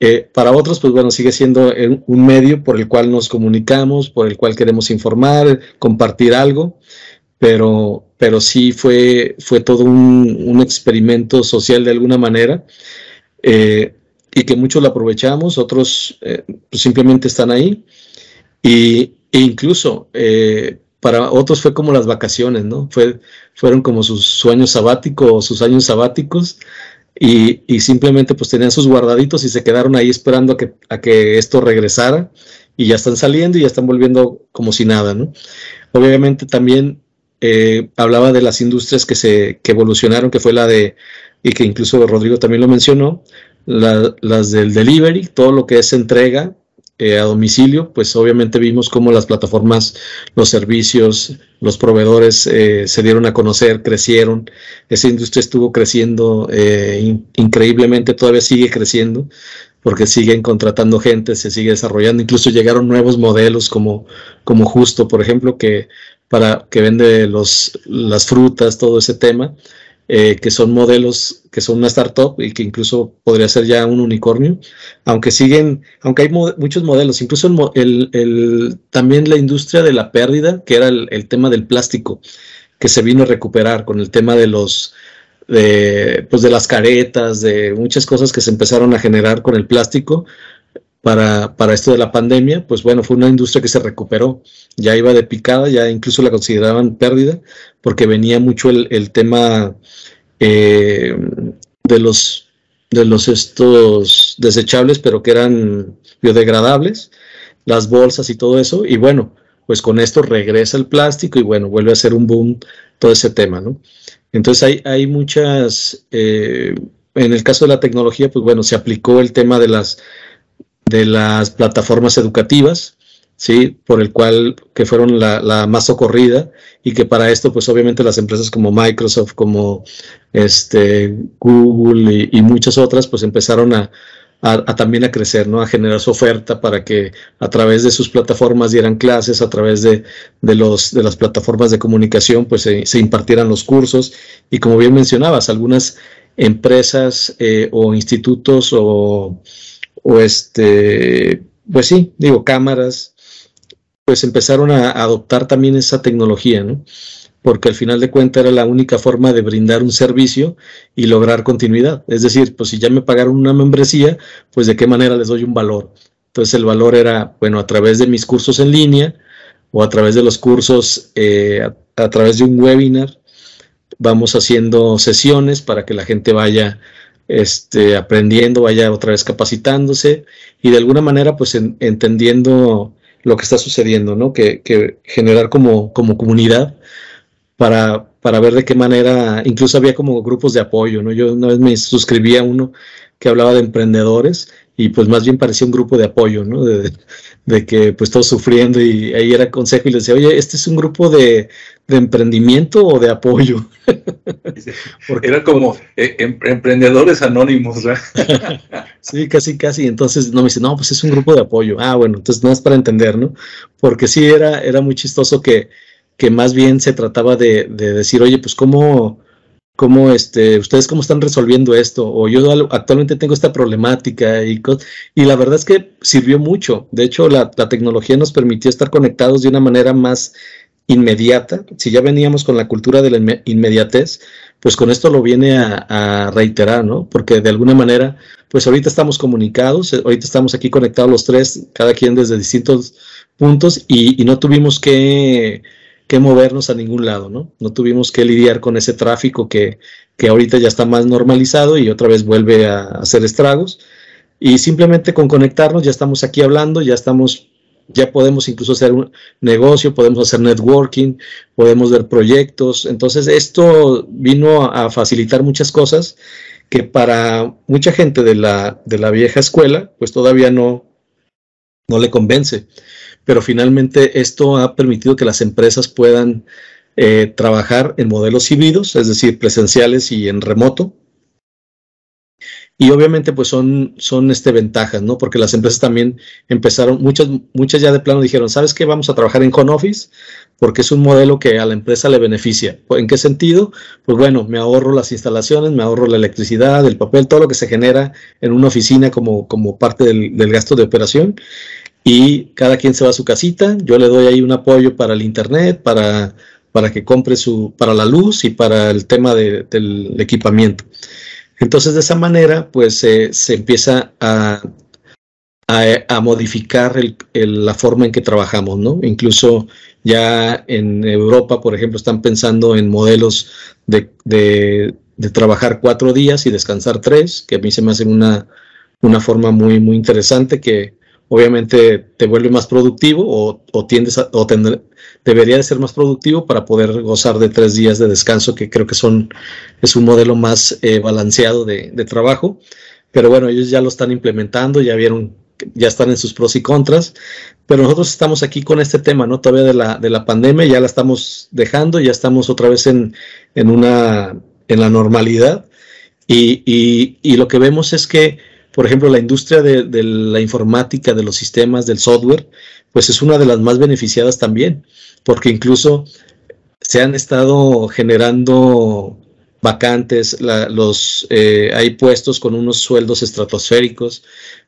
Eh, para otros, pues bueno, sigue siendo un medio por el cual nos comunicamos, por el cual queremos informar, compartir algo, pero, pero sí fue, fue todo un, experimento social de alguna manera eh, y que muchos lo aprovechamos, otros eh, pues simplemente están ahí y, e incluso para otros fue como las vacaciones, ¿no? Fue, fueron como sus sueños sabáticos o sus años sabáticos y, simplemente pues tenían sus guardaditos y se quedaron ahí esperando a que, a que esto regresara y ya están saliendo y ya están volviendo como si nada, ¿no? Obviamente también eh, hablaba de las industrias que se que evolucionaron, que fue la de, y que incluso Rodrigo también lo mencionó, la, las del delivery, todo lo que es entrega, eh, a domicilio, pues obviamente vimos cómo las plataformas, los servicios, los proveedores eh, se dieron a conocer, crecieron. Esa industria estuvo creciendo eh, increíblemente, todavía sigue creciendo porque siguen contratando gente, se sigue desarrollando. Incluso llegaron nuevos modelos como, como Justo, por ejemplo, que para que vende los, las frutas, todo ese tema. Eh, que son modelos que son una startup y que incluso podría ser ya un unicornio, aunque siguen, aunque hay muchos modelos, incluso el, también la industria de la pérdida, que era el, tema del plástico, que se vino a recuperar con el tema de los, de, pues de las caretas, de muchas cosas que se empezaron a generar con el plástico, para, para, esto de la pandemia, pues bueno, fue una industria que se recuperó, ya iba de picada, ya incluso la consideraban pérdida, porque venía mucho el, el tema eh, de los de los estos desechables, pero que eran biodegradables, las bolsas y todo eso, y bueno, pues con esto regresa el plástico y bueno, vuelve a ser un boom todo ese tema, ¿no? Entonces hay, hay muchas, eh, en el caso de la tecnología, pues bueno, se aplicó el tema de las de las plataformas educativas, ¿sí? Por el cual, que fueron la, más socorrida y que para esto, pues obviamente las empresas como Microsoft, como este, Google y, muchas otras, pues empezaron a, también a crecer, ¿no? A generar su oferta para que a través de sus plataformas dieran clases, a través de, los, de las plataformas de comunicación, pues se, impartieran los cursos. Y como bien mencionabas, algunas empresas eh, o institutos o o este, pues sí, digo, cámaras, pues empezaron a adoptar también esa tecnología, ¿no? Porque al final de cuentas era la única forma de brindar un servicio y lograr continuidad. Es decir, pues si ya me pagaron una membresía, pues de qué manera les doy un valor. Entonces el valor era, bueno, a través de mis cursos en línea o a través de los cursos, eh, a, a través de un webinar, vamos haciendo sesiones para que la gente vaya este, aprendiendo, vaya otra vez capacitándose y de alguna manera pues entendiendo lo que está sucediendo, ¿no? Que, generar como, como comunidad para, para, ver de qué manera, incluso había como grupos de apoyo, ¿no? Yo una vez me suscribí a uno que hablaba de emprendedores y pues más bien parecía un grupo de apoyo, ¿no? De, que pues todos sufriendo y ahí era consejo y les decía, oye, este es un grupo de, de emprendimiento o de apoyo.
Porque era como eh, em, emprendedores anónimos,
sí, casi, casi. Entonces no me dice, no, pues es un grupo de apoyo. Ah, bueno, entonces no es para entender, ¿no? Porque sí era, era muy chistoso que que más bien se trataba de, decir, oye, pues cómo, cómo este, ustedes cómo están resolviendo esto, o yo actualmente tengo esta problemática, y, y la verdad es que sirvió mucho. De hecho, la, la tecnología nos permitió estar conectados de una manera más inmediata. Si ya veníamos con la cultura de la inmediatez, pues con esto lo viene a, reiterar, ¿no? Porque de alguna manera, pues ahorita estamos comunicados, eh, ahorita estamos aquí conectados los tres, cada quien desde distintos puntos y, no tuvimos que, movernos a ningún lado, ¿no? No tuvimos que lidiar con ese tráfico que, que ahorita ya está más normalizado y otra vez vuelve a hacer estragos. Y simplemente con conectarnos ya estamos aquí hablando, ya estamos ya podemos incluso hacer un negocio, podemos hacer networking, podemos ver proyectos. Entonces, esto vino a facilitar muchas cosas que para mucha gente de la, de la vieja escuela, pues todavía no, no le convence. Pero finalmente esto ha permitido que las empresas puedan eh, trabajar en modelos híbridos, es decir, presenciales y en remoto, y obviamente pues son, son este, ventajas, ¿no? Porque las empresas también empezaron, muchas, muchas ya de plano dijeron, ¿sabes qué? Vamos a trabajar en home office porque es un modelo que a la empresa le beneficia. ¿En qué sentido? Pues bueno, me ahorro las instalaciones, me ahorro la electricidad, el papel, todo lo que se genera en una oficina como, como parte del, gasto de operación. Y cada quien se va a su casita, yo le doy ahí un apoyo para el internet, para, para que compre su, para la luz y para el tema del equipamiento. Entonces, de esa manera, pues se empieza a, a, modificar la forma en que trabajamos, ¿no? Incluso ya en Europa, por ejemplo, están pensando en modelos de, trabajar cuatro días y descansar tres, que a mí se me hace una, una forma muy, muy interesante que obviamente te vuelve más productivo o, o tiendes o debería de ser más productivo para poder gozar de tres días de descanso, que creo que son, es un modelo más eh, balanceado de, trabajo. Pero bueno, ellos ya lo están implementando, ya vieron, ya están en sus pros y contras. Pero nosotros estamos aquí con este tema, ¿no? Todavía de la, de la pandemia, ya la estamos dejando, ya estamos otra vez en, en una, en la normalidad. Y, y lo que vemos es que, por ejemplo, la industria de, de, la informática, de los sistemas, del software, pues es una de las más beneficiadas también porque incluso se han estado generando vacantes, los, eh, hay puestos con unos sueldos estratosféricos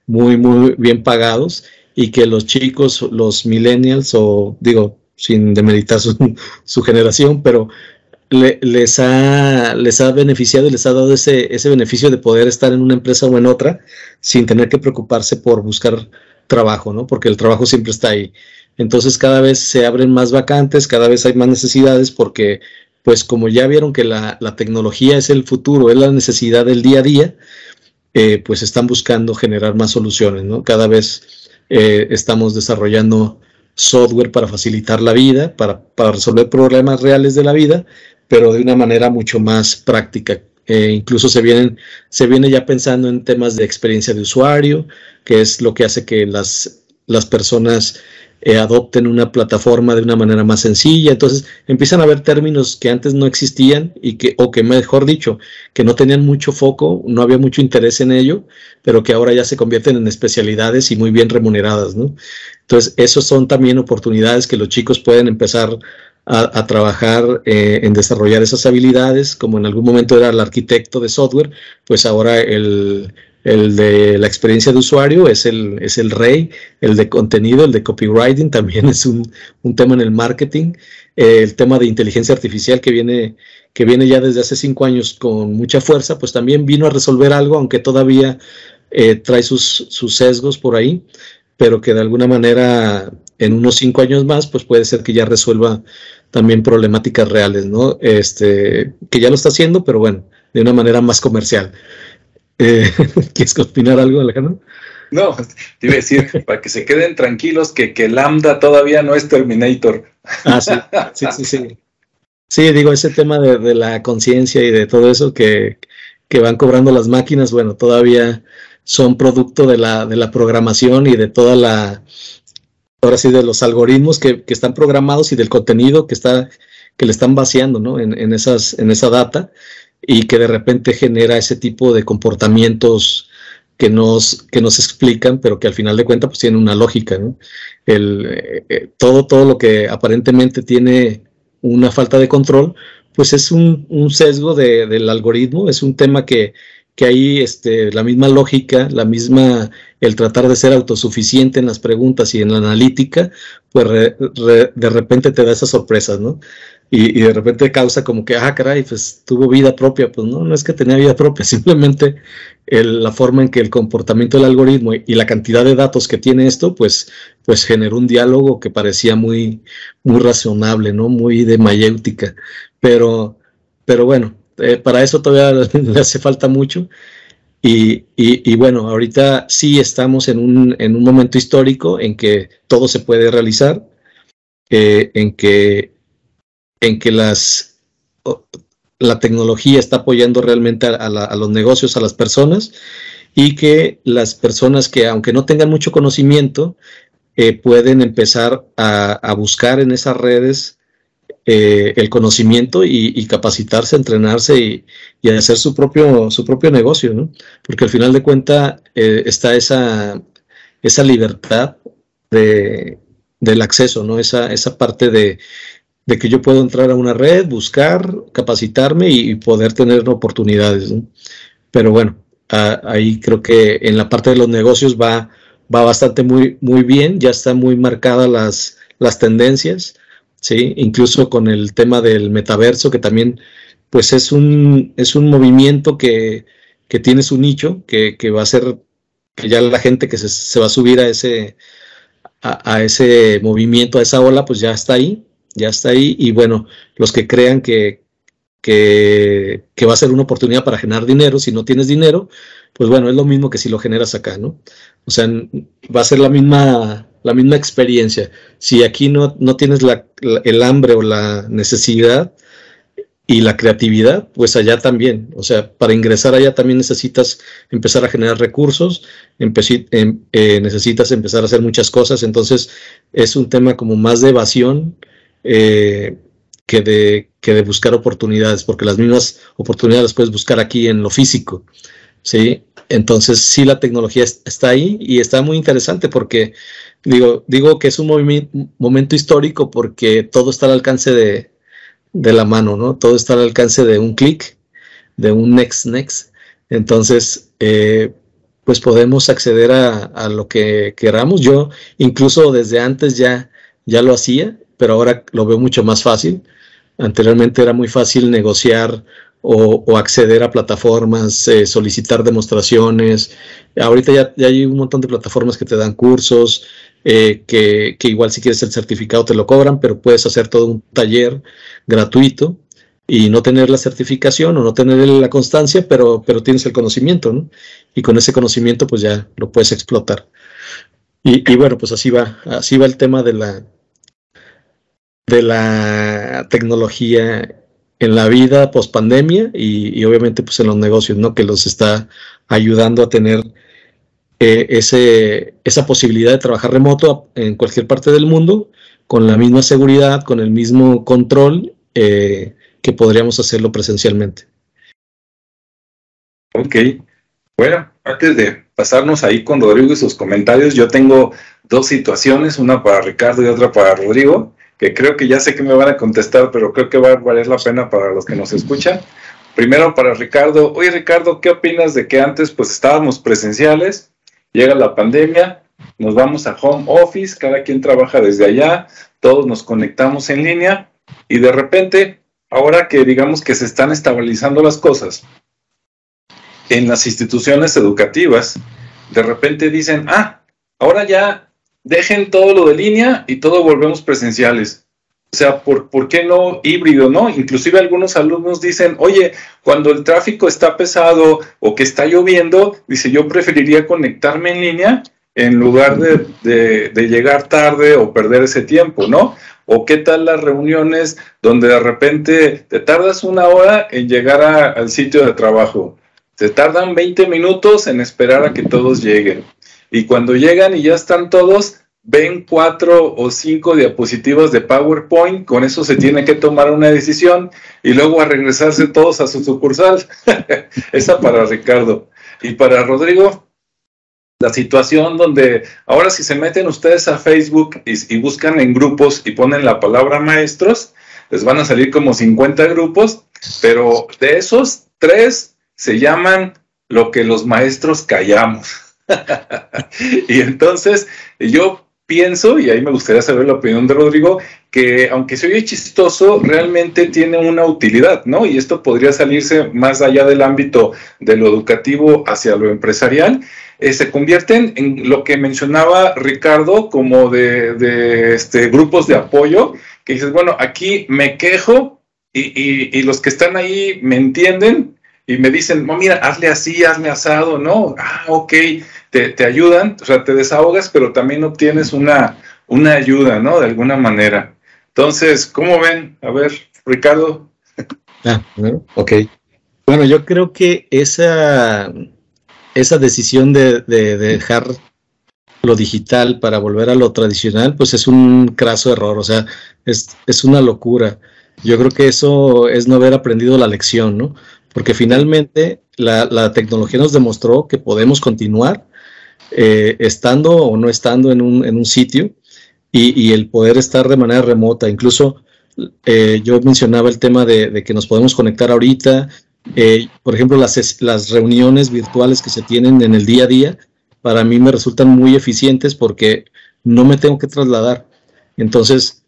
muy, muy bien pagados y que los chicos, los millennials, o digo, sin demeritar su, su generación, pero les, ha, les ha beneficiado y les ha dado ese, ese beneficio de poder estar en una empresa o en otra sin tener que preocuparse por buscar trabajo, ¿no? Porque el trabajo siempre está ahí. Entonces cada vez se abren más vacantes, cada vez hay más necesidades porque pues como ya vieron que la, tecnología es el futuro, es la necesidad del día a día, eh, pues están buscando generar más soluciones, ¿no? Cada vez eh, estamos desarrollando software para facilitar la vida, para, resolver problemas reales de la vida, pero de una manera mucho más práctica. Eh, incluso se, vienen, se viene ya pensando en temas de experiencia de usuario, que es lo que hace que las, las personas eh, adopten una plataforma de una manera más sencilla. Entonces empiezan a haber términos que antes no existían y que, o que mejor dicho, que no tenían mucho foco, no había mucho interés en ello, pero que ahora ya se convierten en especialidades y muy bien remuneradas. ¿no? Entonces, esos son también oportunidades que los chicos pueden empezar a, trabajar eh, en desarrollar esas habilidades, como en algún momento era el arquitecto de software, pues ahora el, el de la experiencia de usuario es el, es el rey, el de contenido, el de copywriting también es un, tema en el marketing, eh, el tema de inteligencia artificial que viene, que viene ya desde hace cinco años con mucha fuerza, pues también vino a resolver algo, aunque todavía eh, trae sus, sus sesgos por ahí, pero que de alguna manera en unos cinco años más, pues puede ser que ya resuelva también problemáticas reales, ¿no? Este, que ya lo está haciendo, pero bueno, de una manera más comercial. Eh, ¿Quieres opinar algo, Alejandro?
No, te iba a decir, para que se queden tranquilos, que, que Lambda todavía no es Terminator.
Ah, sí, sí, sí, sí. Sí, digo, ese tema de, la conciencia y de todo eso que, van cobrando las máquinas, bueno, todavía son producto de la, de la programación y de toda la, ahora sí, de los algoritmos que, están programados y del contenido que está, que le están vaciando, ¿no? En, en esas, en esa data y que de repente genera ese tipo de comportamientos que nos, que nos explican, pero que al final de cuentas pues tienen una lógica, ¿no? El, eh, eh, todo, todo lo que aparentemente tiene una falta de control, pues es un, sesgo del algoritmo, es un tema que, que ahí este, la misma lógica, la misma, el tratar de ser autosuficiente en las preguntas y en la analítica, pues de repente te da esas sorpresas, ¿no? Y, de repente causa como que, ah, caray, pues tuvo vida propia, pues no, no es que tenía vida propia, simplemente la forma en que el comportamiento del algoritmo y, la cantidad de datos que tiene esto, pues, pues generó un diálogo que parecía muy, muy razonable, ¿no? Muy de mayéutica, pero, pero bueno, eh, para eso todavía le hace falta mucho. Y, bueno, ahorita sí estamos en un, en un, momento histórico en que todo se puede realizar, en, que, en que las, la tecnología está apoyando realmente a, los negocios, a las personas, y que las personas que, aunque no tengan mucho conocimiento, eh, pueden empezar a, a, buscar en esas redes eh, el conocimiento y, capacitarse, entrenarse y, hacer su propio, su propio negocio, ¿no? Porque al final de cuentas eh, está esa, esa libertad de, del acceso, ¿no? Esa, esa parte de, que yo puedo entrar a una red, buscar, capacitarme y, poder tener oportunidades, Pero bueno, ahí creo que en la parte de los negocios va, va bastante muy, muy bien, ya están muy marcadas las, las tendencias ¿sí? Incluso con el tema del metaverso, que también pues es un, es un movimiento que, tiene su nicho, que, va a ser, que ya la gente que se, va a subir a ese, a, ese movimiento, a esa ola, pues ya está ahí, ya está ahí, y bueno, los que crean que, que, va a ser una oportunidad para generar dinero, si no tienes dinero, pues bueno, es lo mismo que si lo generas acá, ¿no? O sea, va a ser la misma, la misma experiencia. Si aquí no, no tienes el hambre o la necesidad y la creatividad, pues allá también. O sea, para ingresar allá también necesitas empezar a generar recursos, em, eh, necesitas empezar a hacer muchas cosas. Entonces, es un tema como más de evasión. Eh, que de, que de buscar oportunidades, porque las mismas oportunidades las puedes buscar aquí en lo físico, ¿sí? Entonces, sí, la tecnología está ahí y está muy interesante porque Digo, digo que es un momento histórico porque todo está al alcance de, la mano, ¿no? Todo está al alcance de un clic, de un next, next. Entonces, eh, pues podemos acceder a, lo que queramos. Yo incluso desde antes ya, ya lo hacía, pero ahora lo veo mucho más fácil. Anteriormente era muy fácil negociar o, acceder a plataformas, eh, solicitar demostraciones. Ahorita ya, hay un montón de plataformas que te dan cursos, eh, que, igual si quieres el certificado te lo cobran, pero puedes hacer todo un taller gratuito y no tener la certificación o no tener la constancia, pero, pero tienes el conocimiento, ¿no? Y con ese conocimiento pues ya lo puedes explotar. Y, bueno, pues así va, así va el tema de la, de la tecnología en la vida post pandemia y, y, obviamente pues en los negocios, ¿no? Que los está ayudando a tener eh, ese, esa posibilidad de trabajar remoto en cualquier parte del mundo con la misma seguridad, con el mismo control eh, que podríamos hacerlo presencialmente.
Ok, bueno, antes de pasarnos ahí con Rodrigo y sus comentarios, yo tengo dos situaciones, una para Ricardo y otra para Rodrigo, que creo que ya sé que me van a contestar, pero creo que va a valer la pena para los que nos escuchan. Primero para Ricardo, oye Ricardo, ¿qué opinas de que antes pues estábamos presenciales Llega la pandemia, nos vamos a home office, cada quien trabaja desde allá, todos nos conectamos en línea y de repente, ahora que digamos que se están estabilizando las cosas, en las instituciones educativas, de repente dicen, ah, ahora ya dejen todo lo de línea y todo volvemos presenciales. O sea, ¿por, ¿por, qué no híbrido, no? Inclusive algunos alumnos dicen, oye, cuando el tráfico está pesado o que está lloviendo, dice, yo preferiría conectarme en línea en lugar de, llegar tarde o perder ese tiempo, ¿no? O qué tal las reuniones donde de repente te tardas una hora en llegar al sitio de trabajo. Te tardan 20 minutos en esperar a que todos lleguen. Y cuando llegan y ya están todos, ven cuatro o cinco diapositivas de PowerPoint, con eso se tiene que tomar una decisión y luego a regresarse todos a su sucursal. Esa para Ricardo. Y para Rodrigo, la situación donde ahora si se meten ustedes a Facebook y, buscan en grupos y ponen la palabra maestros, les van a salir como 50 grupos, pero de esos tres se llaman lo que los maestros callamos. y entonces yo pienso, y ahí me gustaría saber la opinión de Rodrigo, que aunque se oye chistoso, realmente tiene una utilidad, ¿no? Y esto podría salirse más allá del ámbito de lo educativo hacia lo empresarial. Eh, se convierten en lo que mencionaba Ricardo como de, este, grupos de apoyo, que dices, bueno, aquí me quejo y, y los que están ahí me entienden y me dicen, no, mira, hazle así, hazme asado, ¿no? Ah, ok, te, ayudan, o sea, te desahogas, pero también obtienes una, una ayuda, ¿no? De alguna manera. Entonces, ¿cómo ven? A ver, Ricardo.
Ah, ok. Bueno, yo creo que esa, esa decisión de, dejar lo digital para volver a lo tradicional, pues es un craso error, o sea, es, es, una locura. Yo creo que eso es no haber aprendido la lección, ¿no? Porque finalmente la, la tecnología nos demostró que podemos continuar eh, estando o no estando en un, en un sitio y, el poder estar de manera remota. Incluso eh, yo mencionaba el tema de, que nos podemos conectar ahorita. Eh, por ejemplo, las, las reuniones virtuales que se tienen en el día a día, para mí me resultan muy eficientes porque no me tengo que trasladar. Entonces,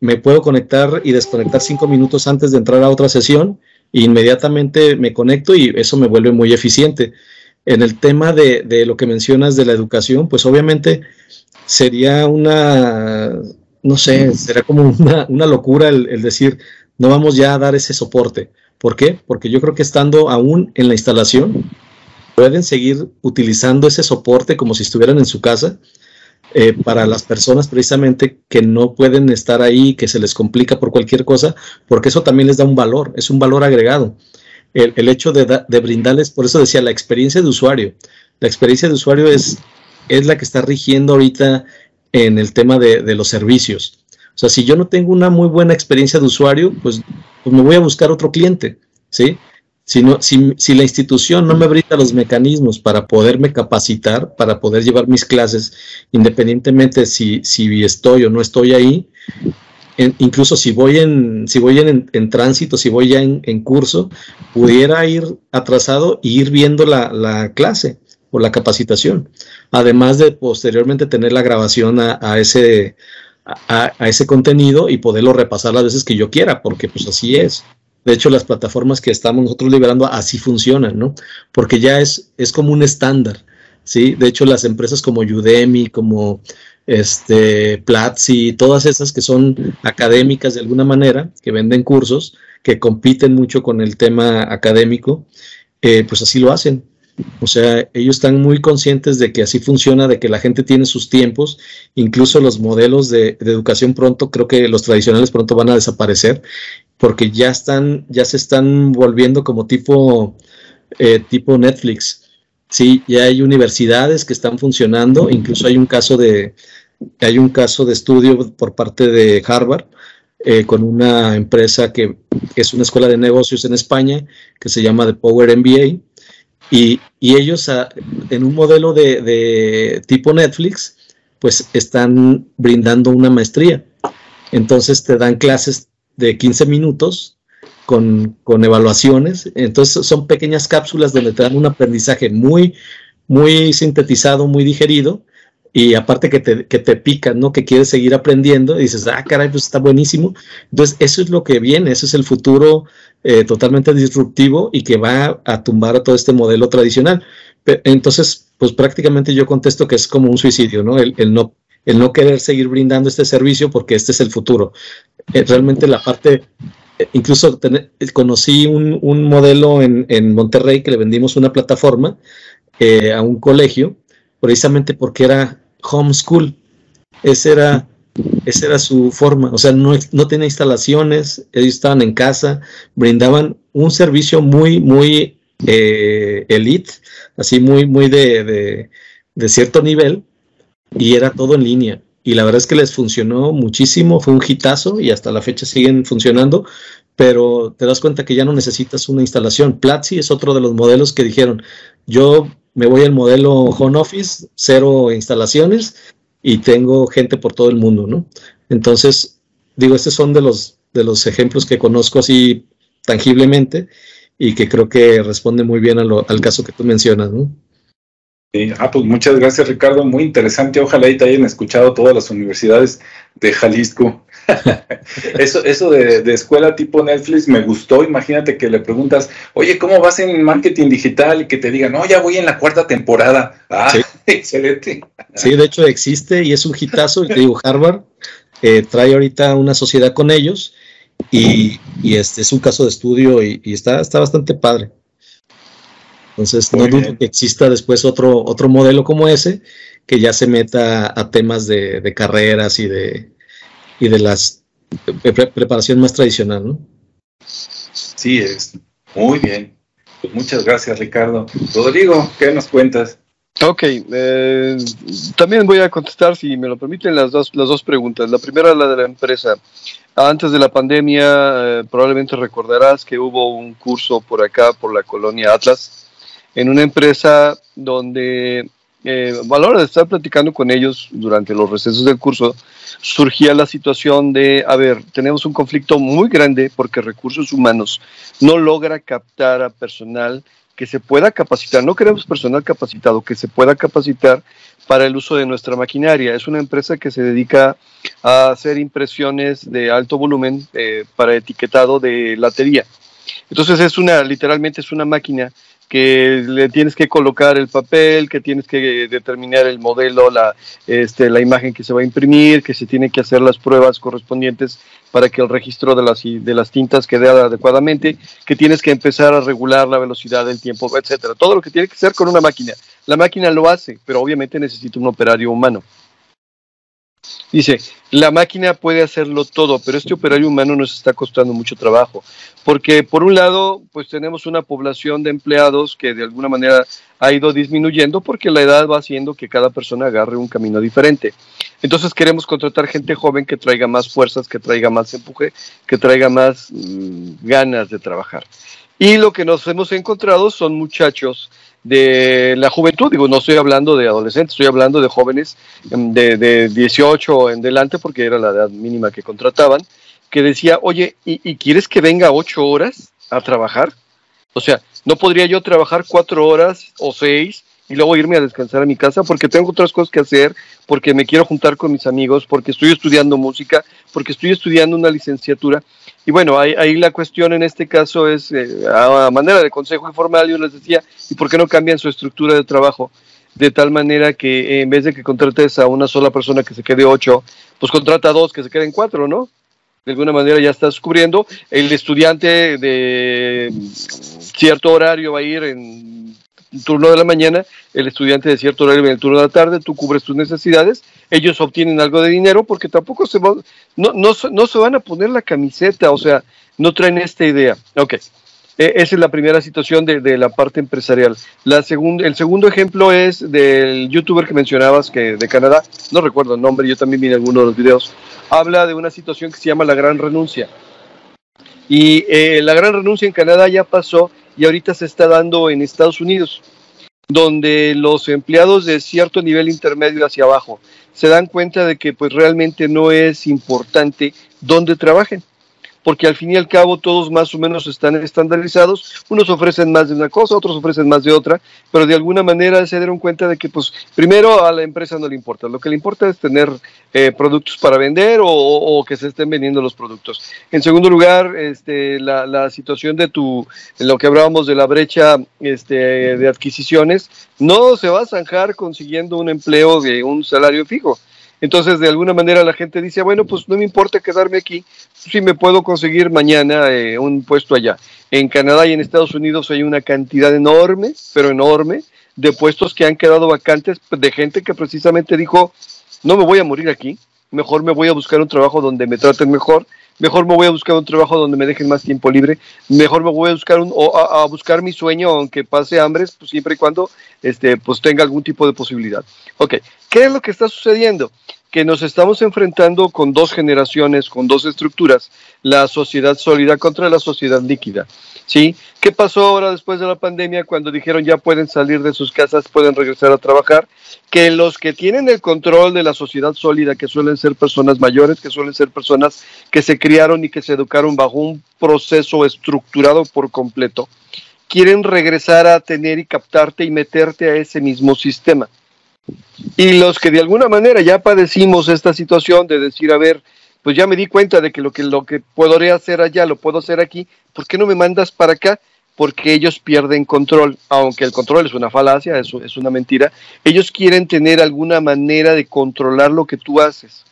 me puedo conectar y desconectar cinco minutos antes de entrar a otra sesión e inmediatamente me conecto y eso me vuelve muy eficiente en el tema de, de, lo que mencionas de la educación, pues obviamente sería una, no sé, sería como una, una locura el, el, decir, no vamos ya a dar ese soporte. ¿Por qué? Porque yo creo que estando aún en la instalación, pueden seguir utilizando ese soporte como si estuvieran en su casa. Eh, para las personas precisamente que no pueden estar ahí, que se les complica por cualquier cosa, porque eso también les da un valor, es un valor agregado el, hecho de, brindarles, por eso decía, la experiencia de usuario. La experiencia de usuario es, es la que está rigiendo ahorita en el tema de, los servicios. O sea, si yo no tengo una muy buena experiencia de usuario, pues, pues me voy a buscar otro cliente, ¿sí? Si, si, si, la institución no me brinda los mecanismos para poderme capacitar, para poder llevar mis clases, independientemente si, si estoy o no estoy ahí, incluso si voy en, si voy en, tránsito, si voy ya en, curso, pudiera ir atrasado e ir viendo la, la, clase o la capacitación, además de posteriormente tener la grabación a, ese, a, ese contenido y poderlo repasar las veces que yo quiera, porque pues así es. De hecho, las plataformas que estamos nosotros liberando así funcionan, ¿no? Porque ya es, es como un estándar, ¿sí? De hecho, las empresas como Udemy, como este, Platzi, todas esas que son académicas de alguna manera, que venden cursos, que compiten mucho con el tema académico, eh, pues así lo hacen. O sea, ellos están muy conscientes de que así funciona, de que la gente tiene sus tiempos, incluso los modelos de, educación pronto, creo que los tradicionales pronto van a desaparecer, porque ya están, ya se están volviendo como tipo, eh, tipo Netflix Sí, ya hay universidades que están funcionando, incluso hay un caso de, hay un caso de estudio por parte de Harvard eh, con una empresa que es una escuela de negocios en España que se llama The Power MBA y, y ellos ah, en un modelo de, de, tipo Netflix pues están brindando una maestría. Entonces te dan clases de 15 minutos con, evaluaciones. Entonces son pequeñas cápsulas donde te dan un aprendizaje muy, muy sintetizado, muy digerido. Y aparte que te, que te pican, ¿no? Que quieres seguir aprendiendo y dices, ah, caray, pues está buenísimo. Entonces, eso es lo que viene, eso es el futuro eh, totalmente disruptivo y que va a tumbar a todo este modelo tradicional. Entonces, pues prácticamente yo contesto que es como un suicidio, ¿no? El, el no el no querer seguir brindando este servicio porque este es el futuro. Eh, realmente la parte incluso conocí un, modelo en, Monterrey que le vendimos una plataforma eh, a un colegio, precisamente porque era homeschool. Esa era, su forma, o sea, no, tenía instalaciones, ellos estaban en casa, brindaban un servicio muy, muy eh, elite, así muy, muy de, de cierto nivel, y era todo en línea y la verdad es que les funcionó muchísimo, fue un hitazo y hasta la fecha siguen funcionando, pero te das cuenta que ya no necesitas una instalación. Platzi es otro de los modelos que dijeron, yo me voy al modelo home office, cero instalaciones y tengo gente por todo el mundo, ¿no? Entonces, digo, estos son de los de los ejemplos que conozco así tangiblemente y que creo que responde muy bien al caso que tú mencionas, ¿no?
Ah, pues muchas gracias Ricardo, muy interesante. Ojalá y te hayan escuchado todas las universidades de Jalisco. eso eso de, escuela tipo Netflix me gustó. Imagínate que le preguntas, oye, ¿cómo vas en marketing digital? Y que te digan, no, ya voy en la cuarta temporada. Ah, sí. excelente.
Sí, de hecho existe y es un hitazo. te digo, Harvard eh, trae ahorita una sociedad con ellos y, este es un caso de estudio y, está, está bastante padre. Entonces, no dudo que exista después otro, otro modelo como ese que ya se meta a temas de, carreras y de, y de las preparación más tradicional, ¿no?
Sí, es muy bien. Pues muchas gracias, Ricardo. Rodrigo, ¿qué nos cuentas?
Ok, eh, también voy a contestar, si me lo permiten, las dos, las dos preguntas. La primera, la de la empresa. Antes de la pandemia, eh, probablemente recordarás que hubo un curso por acá, por la colonia Atlas, en una empresa donde eh, a la hora de estar platicando con ellos durante los recesos del curso, surgía la situación de, a ver, tenemos un conflicto muy grande porque recursos humanos no logra captar a personal que se pueda capacitar, no queremos personal capacitado, que se pueda capacitar para el uso de nuestra maquinaria. Es una empresa que se dedica a hacer impresiones de alto volumen eh, para etiquetado de latería. Entonces es una, literalmente es una máquina que le tienes que colocar el papel, que tienes que determinar el modelo, la, este, la imagen que se va a imprimir, que se tiene que hacer las pruebas correspondientes para que el registro de las, de las tintas quede adecuadamente, que tienes que empezar a regular la velocidad del tiempo, etcétera. Todo lo que tiene que ser con una máquina. La máquina lo hace, pero obviamente necesita un operario humano. Dice, la máquina puede hacerlo todo, pero este operario humano nos está costando mucho trabajo, porque por un lado, pues tenemos una población de empleados que de alguna manera ha ido disminuyendo porque la edad va haciendo que cada persona agarre un camino diferente. Entonces queremos contratar gente joven que traiga más fuerzas, que traiga más empuje, que traiga más mm, ganas de trabajar. Y lo que nos hemos encontrado son muchachos de la juventud, digo, no estoy hablando de adolescentes, estoy hablando de jóvenes em, de, de 18 en delante, porque era la edad mínima que contrataban, que decía, oye, ¿y, quieres que venga ocho horas a trabajar? O sea, ¿no podría yo trabajar cuatro horas o seis y luego irme a descansar a mi casa porque tengo otras cosas que hacer, porque me quiero juntar con mis amigos, porque estoy estudiando música, porque estoy estudiando una licenciatura? Y bueno, ahí, la cuestión en este caso es, eh, a manera de consejo informal, yo les decía, ¿y por qué no cambian su estructura de trabajo? De tal manera que en vez de que contrates a una sola persona que se quede ocho, pues contrata a dos que se queden cuatro, ¿no? De alguna manera ya estás cubriendo. El estudiante de cierto horario va a ir en turno de la mañana, el estudiante de cierto horario en el turno de la tarde, tú cubres tus necesidades ellos obtienen algo de dinero porque tampoco se no, no, no se van a poner la camiseta, o sea, no traen esta idea. Ok, e, esa es la primera situación de, de la parte empresarial. La el segundo ejemplo es del youtuber que mencionabas, que de Canadá, no recuerdo el nombre, yo también vi alguno de los videos, habla de una situación que se llama la gran renuncia. Y eh, la gran renuncia en Canadá ya pasó y ahorita se está dando en Estados Unidos, donde los empleados de cierto nivel intermedio hacia abajo se dan cuenta de que pues realmente no es importante dónde trabajen porque al fin y al cabo todos más o menos están estandarizados, unos ofrecen más de una cosa, otros ofrecen más de otra, pero de alguna manera se dieron cuenta de que pues primero a la empresa no le importa, lo que le importa es tener eh, productos para vender o, que se estén vendiendo los productos. En segundo lugar, este, la, la situación de tu, lo que hablábamos de la brecha este, de adquisiciones, no se va a zanjar consiguiendo un empleo de un salario fijo entonces, de alguna manera la gente dice, bueno, pues no me importa quedarme aquí, si me puedo conseguir mañana eh, un puesto allá. En Canadá y en Estados Unidos hay una cantidad enorme, pero enorme, de puestos que han quedado vacantes de gente que precisamente dijo, no me voy a morir aquí, mejor me voy a buscar un trabajo donde me traten mejor, mejor me voy a buscar un trabajo donde me dejen más tiempo libre, mejor me voy a buscar un, a, buscar mi sueño, aunque pase hambre, pues siempre y cuando este, pues tenga algún tipo de posibilidad. Ok, ¿qué es lo que está sucediendo? Que nos estamos enfrentando con dos generaciones, con dos estructuras, la sociedad sólida contra la sociedad líquida. ¿sí? ¿Qué pasó ahora después de la pandemia cuando dijeron ya pueden salir de sus casas, pueden regresar a trabajar? Que los que tienen el control de la sociedad sólida, que suelen ser personas mayores, que suelen ser personas que se criaron y que se educaron bajo un proceso estructurado por completo, quieren regresar a tener y captarte y meterte a ese mismo sistema. Y los que de alguna manera ya padecimos esta situación de decir, a ver, pues ya me di cuenta de que lo que, lo que podría hacer allá lo puedo hacer aquí, ¿por qué no me mandas para acá? Porque ellos pierden control, aunque el control es una falacia, es, es una mentira, ellos quieren tener alguna manera de controlar lo que tú haces.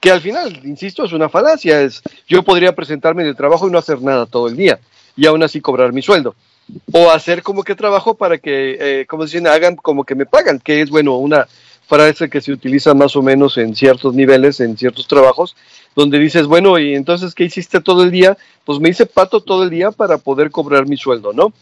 Que al final, insisto, es una falacia, es yo podría presentarme en el trabajo y no hacer nada todo el día y aún así cobrar mi sueldo o hacer como que trabajo para que, eh, como dicen, hagan como que me pagan, que es, bueno, una frase que se utiliza más o menos en ciertos niveles, en ciertos trabajos, donde dices, bueno, y entonces, ¿qué hiciste todo el día? Pues me hice pato todo el día para poder cobrar mi sueldo, ¿no?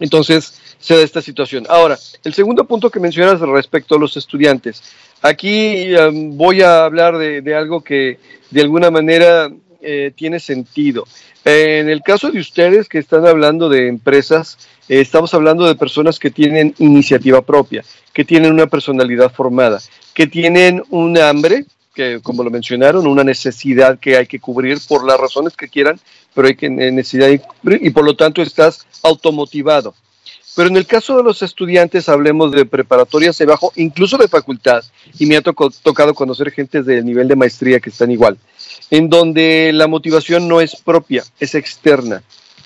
Entonces, se da esta situación. Ahora, el segundo punto que mencionas respecto a los estudiantes. Aquí um, voy a hablar de, de, algo que de alguna manera eh, tiene sentido. En el caso de ustedes que están hablando de empresas, eh, estamos hablando de personas que tienen iniciativa propia, que tienen una personalidad formada, que tienen un hambre, que como lo mencionaron, una necesidad que hay que cubrir por las razones que quieran, pero hay que necesidad y por lo tanto estás automotivado. Pero en el caso de los estudiantes, hablemos de preparatorias de bajo, incluso de facultad, y me ha tocado conocer gente del nivel de maestría que están igual, en donde la motivación no es propia, es externa.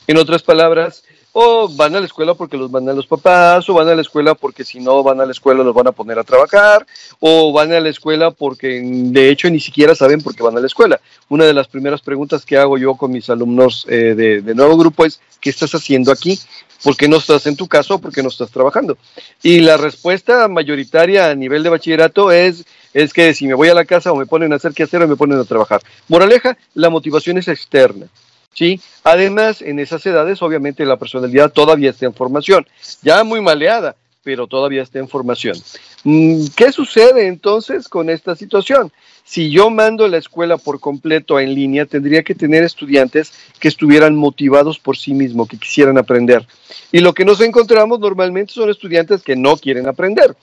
En otras palabras, o van a la escuela porque los van a los papás, o van a la escuela porque si no van a la escuela los van a poner a trabajar, o van a la escuela porque de hecho ni siquiera saben por qué van a la escuela. Una de las primeras preguntas que hago yo con mis alumnos eh, de, de, nuevo grupo es, ¿qué estás haciendo aquí? ¿Por qué no estás en tu casa o por qué no estás trabajando? Y la respuesta mayoritaria a nivel de bachillerato es, es que si me voy a la casa o me ponen a hacer qué hacer o me ponen a trabajar. Moraleja, la motivación es externa. ¿sí? Además, en esas edades, obviamente, la personalidad todavía está en formación, ya muy maleada, pero todavía está en formación. Mm, ¿Qué sucede entonces con esta situación? Si yo mando la escuela por completo en línea, tendría que tener estudiantes que estuvieran motivados por sí mismos, que quisieran aprender. Y lo que nos encontramos normalmente son estudiantes que no quieren aprender.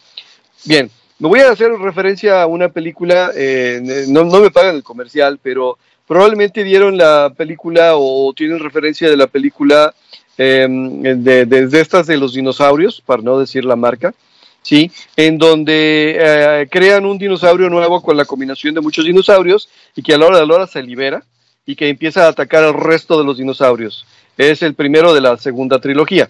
Bien, me voy a hacer referencia a una película, eh, no, no me pagan el comercial, pero probablemente vieron la película o tienen referencia de la película de, de, de, estas de los dinosaurios, para no decir la marca, ¿sí? En donde eh, crean un dinosaurio nuevo con la combinación de muchos dinosaurios y que a la hora de la hora se libera y que empieza a atacar al resto de los dinosaurios. Es el primero de la segunda trilogía.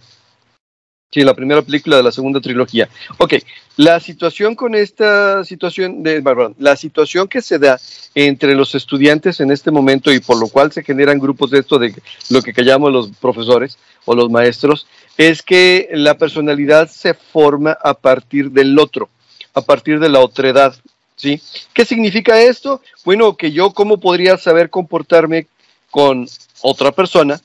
Sí, la primera película de la segunda trilogía. Ok, la situación con esta situación, de, perdón, la situación que se da entre los estudiantes en este momento y por lo cual se generan grupos de esto de lo que callamos los profesores o los maestros, es que la personalidad se forma a partir del otro, a partir de la otredad. ¿sí? ¿Qué significa esto? Bueno, que yo cómo podría saber comportarme con otra persona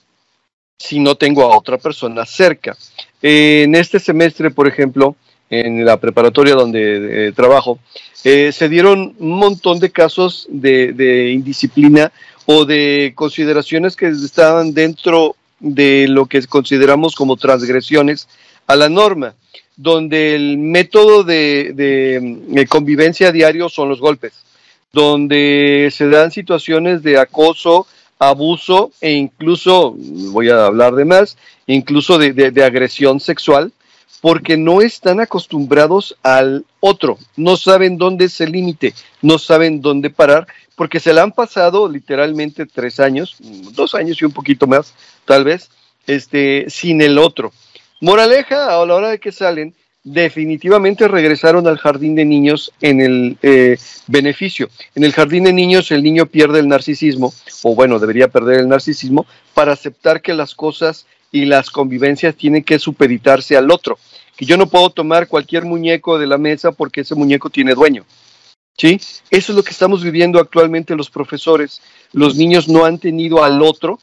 si no tengo a otra persona cerca. en este semestre, por ejemplo, en la preparatoria donde eh, trabajo, eh, se dieron un montón de casos de, indisciplina o de consideraciones que estaban dentro de lo que consideramos como transgresiones a la norma, donde el método de, de convivencia diario son los golpes, donde se dan situaciones de acoso, abuso e incluso, voy a hablar de más, incluso de, de, agresión sexual, porque no están acostumbrados al otro, no saben dónde es el límite, no saben dónde parar, porque se le han pasado literalmente tres años, dos años y un poquito más, tal vez, este, sin el otro. Moraleja, a la hora de que salen, definitivamente regresaron al jardín de niños en el eh, beneficio. En el jardín de niños el niño pierde el narcisismo, o bueno, debería perder el narcisismo, para aceptar que las cosas y las convivencias tienen que supeditarse al otro. Que yo no puedo tomar cualquier muñeco de la mesa porque ese muñeco tiene dueño. ¿Sí? Eso es lo que estamos viviendo actualmente los profesores. Los niños no han tenido al otro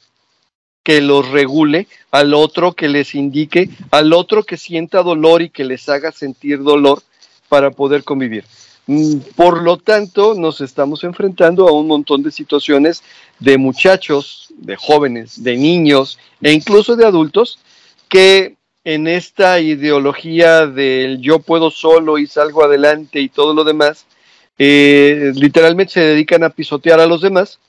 que los regule, al otro que les indique, al otro que sienta dolor y que les haga sentir dolor para poder convivir. Mm, por lo tanto, nos estamos enfrentando a un montón de situaciones de muchachos, de jóvenes, de niños e incluso de adultos que en esta ideología del yo puedo solo y salgo adelante y todo lo demás, eh, literalmente se dedican a pisotear a los demás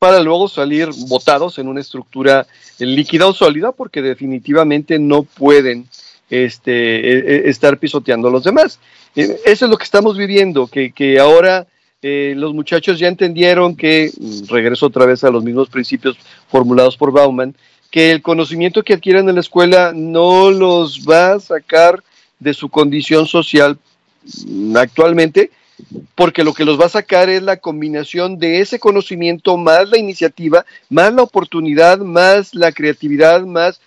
para luego salir botados en una estructura líquida o sólida porque definitivamente no pueden este, e, e, estar pisoteando a los demás. Eh, eso es lo que estamos viviendo, que, ahora eh, los muchachos ya entendieron que, mm, regreso otra vez a los mismos principios formulados por Bauman, que el conocimiento que adquieren en la escuela no los va a sacar de su condición social mm, actualmente, porque lo que los va a sacar es la combinación de ese conocimiento más la iniciativa, más la oportunidad, más la creatividad, más,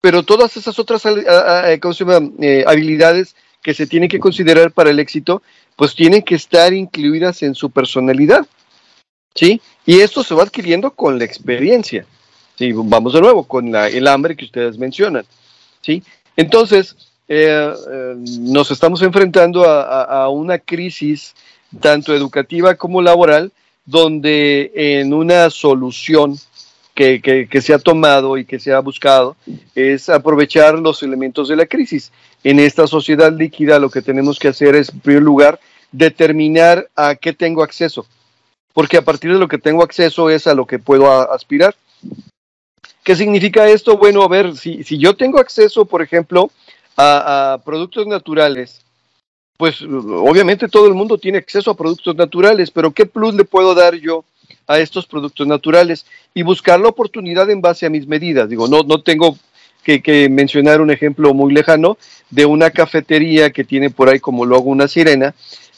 pero todas esas otras eh, habilidades que se tienen que considerar para el éxito, pues tienen que estar incluidas en su personalidad. ¿Sí? Y esto se va adquiriendo con la experiencia. Sí, vamos de nuevo con el hambre que ustedes mencionan. ¿Sí? Entonces, eh, eh, nos estamos enfrentando a, una crisis tanto educativa como laboral, donde en una solución que, que, se ha tomado y que se ha buscado es aprovechar los elementos de la crisis. En esta sociedad líquida lo que tenemos que hacer es, en primer lugar, determinar a qué tengo acceso, porque a partir de lo que tengo acceso es a lo que puedo aspirar. ¿Qué significa esto? Bueno, a ver, si, si yo tengo acceso, por ejemplo, a, productos naturales, pues obviamente todo el mundo tiene acceso a productos naturales, pero ¿qué plus le puedo dar yo a estos productos naturales? Y buscar la oportunidad en base a mis medidas. Digo, no, no tengo que, que, mencionar un ejemplo muy lejano de una cafetería que tiene por ahí como logo una sirena,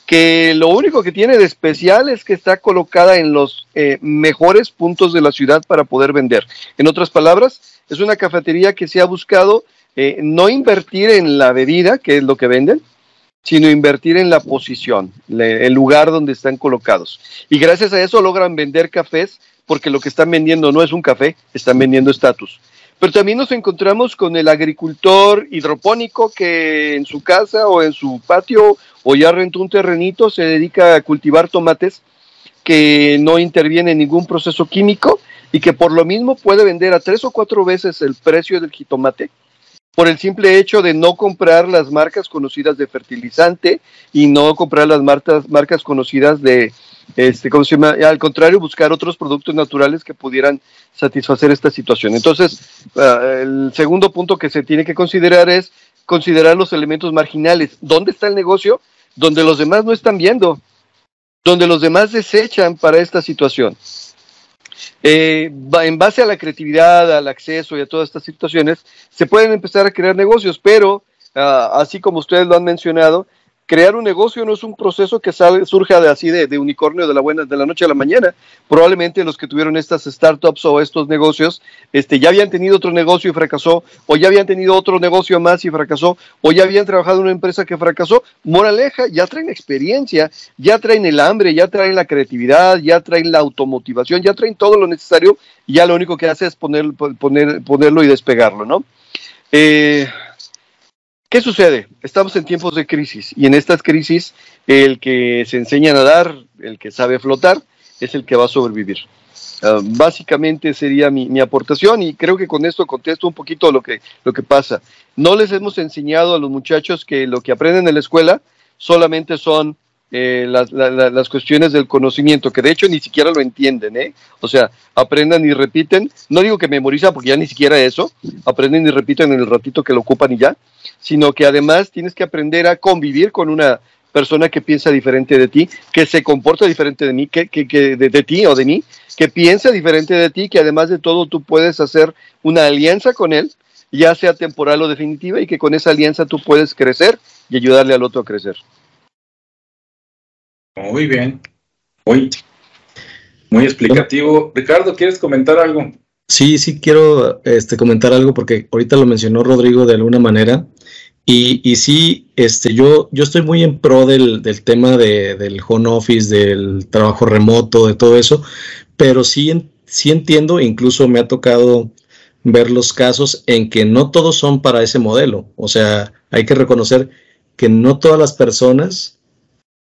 que lo único que tiene de especial es que está colocada en los eh, mejores puntos de la ciudad para poder vender. En otras palabras, es una cafetería que se ha buscado eh, no invertir en la bebida, que es lo que venden, sino invertir en la posición, el lugar donde están colocados. Y gracias a eso logran vender cafés, porque lo que están vendiendo no es un café, están vendiendo estatus. Pero también nos encontramos con el agricultor hidropónico que en su casa o en su patio o ya rentó un terrenito, se dedica a cultivar tomates que no interviene en ningún proceso químico y que por lo mismo puede vender a tres o cuatro veces el precio del jitomate por el simple hecho de no comprar las marcas conocidas de fertilizante y no comprar las marcas, marcas conocidas de, este, ¿cómo se llama? Al contrario, buscar otros productos naturales que pudieran satisfacer esta situación. Entonces, ah, el segundo punto que se tiene que considerar es considerar los elementos marginales. ¿Dónde está el negocio? Donde los demás no están viendo, donde los demás desechan para esta situación. Eh, en base a la creatividad, al acceso y a todas estas situaciones, se pueden empezar a crear negocios, pero ah, así como ustedes lo han mencionado, crear un negocio no es un proceso que sale, surja de así de, unicornio de la buena de la noche a la mañana. Probablemente los que tuvieron estas startups o estos negocios, este, ya habían tenido otro negocio y fracasó, o ya habían tenido otro negocio más y fracasó, o ya habían trabajado en una empresa que fracasó. Moraleja, ya traen experiencia, ya traen el hambre, ya traen la creatividad, ya traen la automotivación, ya traen todo lo necesario, y ya lo único que hace es poner, poner, ponerlo y despegarlo, ¿no? Eh, ¿Qué sucede? Estamos en tiempos de crisis y en estas crisis el que se enseña a nadar, el que sabe flotar, es el que va a sobrevivir. Ah, básicamente sería mi, aportación y creo que con esto contesto un poquito lo que, lo que pasa. No les hemos enseñado a los muchachos que lo que aprenden en la escuela solamente son eh, las, las, cuestiones del conocimiento, que de hecho ni siquiera lo entienden, ¿eh? O sea, aprendan y repiten. No digo que memorizan, porque ya ni siquiera eso. Aprenden y repiten en el ratito que lo ocupan y ya. Sino que además tienes que aprender a convivir con una persona que piensa diferente de ti, que se comporta diferente de mí, que, que, que de, de, ti o de mí, que piensa diferente de ti, que además de todo tú puedes hacer una alianza con él, ya sea temporal o definitiva, y que con esa alianza tú puedes crecer y ayudarle al otro a crecer.
Muy bien. Muy, muy explicativo. Ricardo, ¿quieres comentar algo?
Sí, sí quiero este, comentar algo porque ahorita lo mencionó Rodrigo de alguna manera. Y, y sí, este, yo, yo estoy muy en pro del, del tema de, del home office, del trabajo remoto, de todo eso, pero sí, sí entiendo, incluso me ha tocado ver los casos en que no todos son para ese modelo. O sea, hay que reconocer que no todas las personas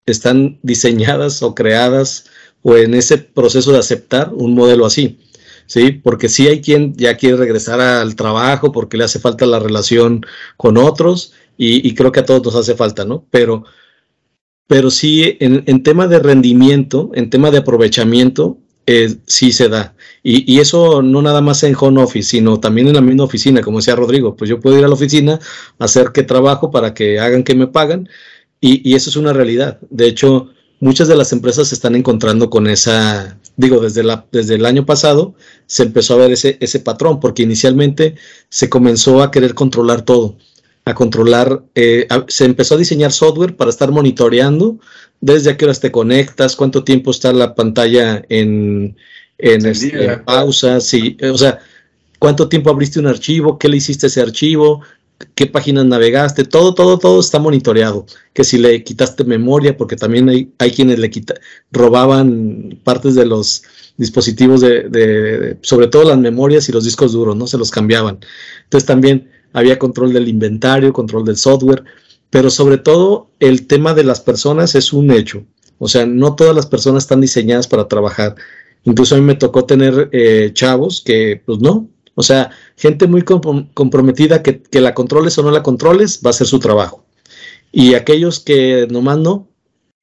están diseñadas o creadas o en ese proceso de aceptar un modelo así. ¿sí? Porque sí hay quien ya quiere regresar al trabajo porque le hace falta la relación con otros y, creo que a todos nos hace falta, ¿no? Pero, pero sí, en, tema de rendimiento, en tema de aprovechamiento, eh, sí se da. Y, eso no nada más en home office, sino también en la misma oficina, como decía Rodrigo, pues yo puedo ir a la oficina, hacer que trabajo para que hagan que me pagan, y, eso es una realidad. De hecho, muchas de las empresas se están encontrando con esa, digo, desde, la, desde el año pasado se empezó a ver ese, ese patrón, porque inicialmente se comenzó a querer controlar todo a controlar, eh, se empezó a diseñar software para estar monitoreando desde a qué horas te conectas, cuánto tiempo está la pantalla en, en, este, pausa, sí, o sea, cuánto tiempo abriste un archivo, qué le hiciste a ese archivo, qué páginas navegaste, todo, todo, todo está monitoreado. Que si le quitaste memoria, porque también hay, hay quienes le quita, robaban partes de los dispositivos de, de, sobre todo las memorias y los discos duros, ¿no? Se los cambiaban. Entonces también había control del inventario, control del software, pero sobre todo el tema de las personas es un hecho. O sea, no todas las personas están diseñadas para trabajar. Incluso a mí me tocó tener eh, chavos que, pues no, o sea, gente muy comprometida que, la controles o no la controles, va a ser su trabajo. Y aquellos que nomás no,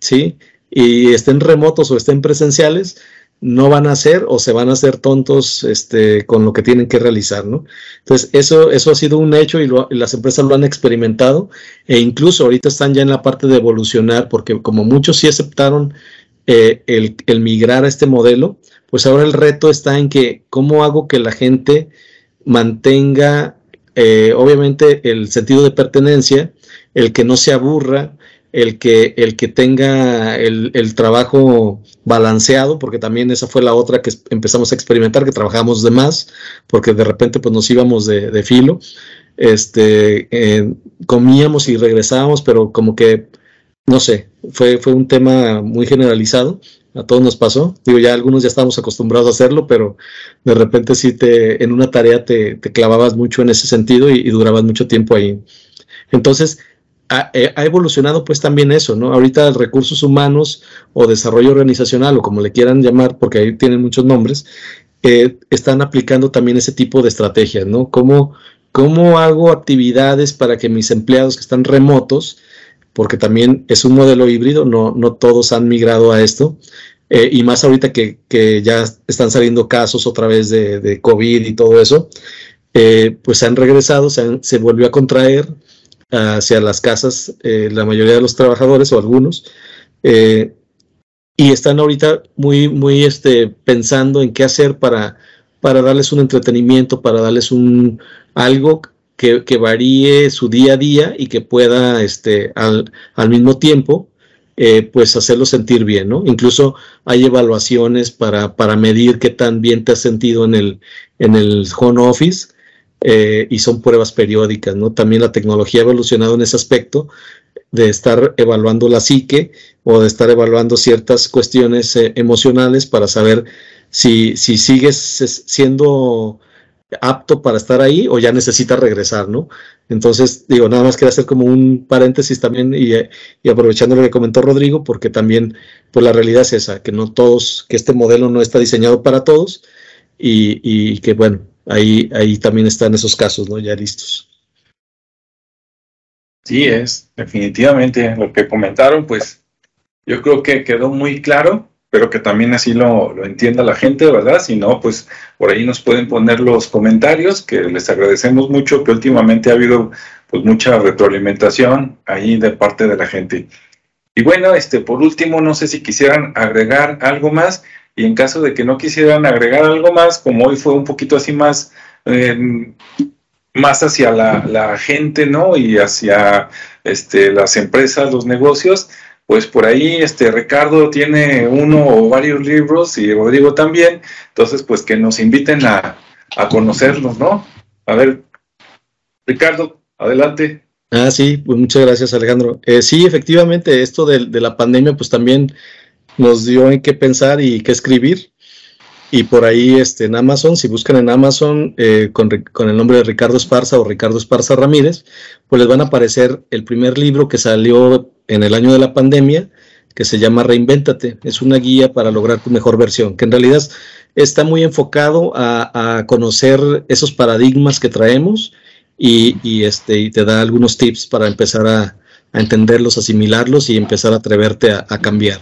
¿sí? Y estén remotos o estén presenciales, no van a hacer o se van a hacer tontos este, con lo que tienen que realizar, ¿no? Entonces, eso, eso ha sido un hecho y, las empresas lo han experimentado e incluso ahorita están ya en la parte de evolucionar porque como muchos sí aceptaron eh, el, migrar a este modelo, pues ahora el reto está en que cómo hago que la gente mantenga, eh, obviamente, el sentido de pertenencia, el que no se aburra, el que, el que tenga el, trabajo balanceado, porque también esa fue la otra que empezamos a experimentar, que trabajamos de más, porque de repente pues nos íbamos de, de filo, este, eh, comíamos y regresábamos, pero como que, no sé, fue, fue un tema muy generalizado, a todos nos pasó, digo, ya algunos ya estábamos acostumbrados a hacerlo, pero de repente sí te, en una tarea te, te clavabas mucho en ese sentido y, durabas mucho tiempo ahí. Entonces, eh, ha, evolucionado pues también eso, ¿no? Ahorita recursos humanos o desarrollo organizacional o como le quieran llamar, porque ahí tienen muchos nombres, eh, están aplicando también ese tipo de estrategias, ¿no? ¿Cómo, ¿Cómo hago actividades para que mis empleados que están remotos, porque también es un modelo híbrido, no, todos han migrado a esto, eh, y más ahorita que, ya están saliendo casos otra vez de, COVID y todo eso, pues se han regresado, se, se volvió a contraer, hacia las casas eh, la mayoría de los trabajadores o algunos eh, y están ahorita muy muy este pensando en qué hacer para para darles un entretenimiento para darles un algo que, varíe su día a día y que pueda este al, al mismo tiempo eh, pues hacerlo sentir bien, ¿no? Incluso hay evaluaciones para, para medir qué tan bien te has sentido en el, en el home office eh, y son pruebas periódicas, ¿no? También la tecnología ha evolucionado en ese aspecto de estar evaluando la psique o de estar evaluando ciertas cuestiones eh, emocionales para saber si, si sigues siendo apto para estar ahí o ya necesitas regresar, ¿no? Entonces, digo, nada más quería hacer como un paréntesis también y, y, aprovechando lo que comentó Rodrigo, porque también, pues la realidad es esa, que no todos, que este modelo no está diseñado para todos y, y que, bueno, ahí, ahí también están esos casos, ¿no? Ya listos.
Sí, es, definitivamente, lo que comentaron, pues yo creo que quedó muy claro, pero que también así lo, lo entienda la gente, ¿verdad? Si no, pues por ahí nos pueden poner los comentarios, que les agradecemos mucho, que últimamente ha habido pues mucha retroalimentación ahí de parte de la gente. Y bueno, este, por último, no sé si quisieran agregar algo más y en caso de que no quisieran agregar algo más, como hoy fue un poquito así más, eh, más hacia la, gente, ¿no? Y hacia este, las empresas, los negocios, pues por ahí este Ricardo tiene uno o varios libros y Rodrigo también, entonces pues que nos inviten a, a conocerlos, ¿no? A ver, Ricardo, adelante.
Ah, sí, pues muchas gracias Alejandro. Eh, sí, efectivamente, esto de, de, la pandemia pues también nos dio en qué pensar y qué escribir. Y por ahí este, en Amazon, si buscan en Amazon eh, con, con, el nombre de Ricardo Esparza o Ricardo Esparza Ramírez, pues les van a aparecer el primer libro que salió en el año de la pandemia, que se llama Reinvéntate. Es una guía para lograr tu mejor versión, que en realidad está muy enfocado a, a conocer esos paradigmas que traemos y, y, este, y te da algunos tips para empezar a, a entenderlos, asimilarlos y empezar a atreverte a, cambiar.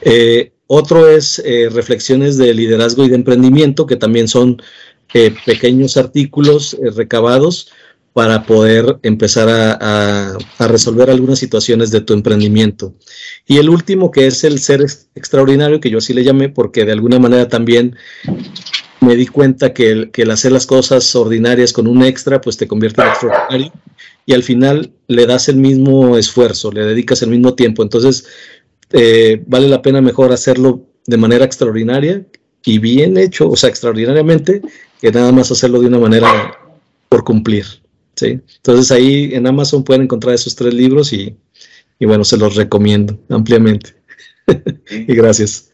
Eh, Otro es eh, reflexiones de liderazgo y de emprendimiento, que también son eh, pequeños artículos recabados para poder empezar a, resolver algunas situaciones de tu emprendimiento. Y el último, que es el ser extraordinario, que yo así le llamé, porque de alguna manera también me di cuenta que que el hacer las cosas ordinarias con un extra, pues te convierte en extraordinario. Y al final le das el mismo esfuerzo, le dedicas el mismo tiempo. Entonces, eh, vale la pena mejor hacerlo de manera extraordinaria y bien hecho, o sea, extraordinariamente, que nada más hacerlo de una manera por cumplir. ¿sí? Entonces ahí en Amazon pueden encontrar esos tres libros y, bueno, se los recomiendo ampliamente. y gracias.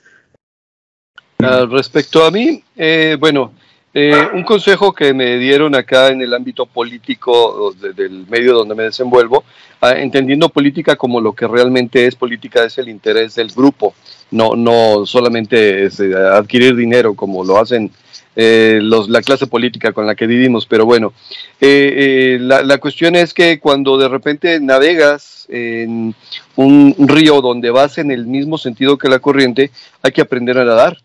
respecto a mí, eh, bueno, eh, un consejo que me dieron acá en el ámbito político del medio donde me desenvuelvo, ah, entendiendo política como lo que realmente es política, es el interés del grupo, no, no solamente es, eh, adquirir dinero como lo hacen eh, los, la clase política con la que vivimos, pero bueno, eh, la, la, cuestión es que cuando de repente navegas en un río donde vas en el mismo sentido que la corriente, hay que aprender a nadar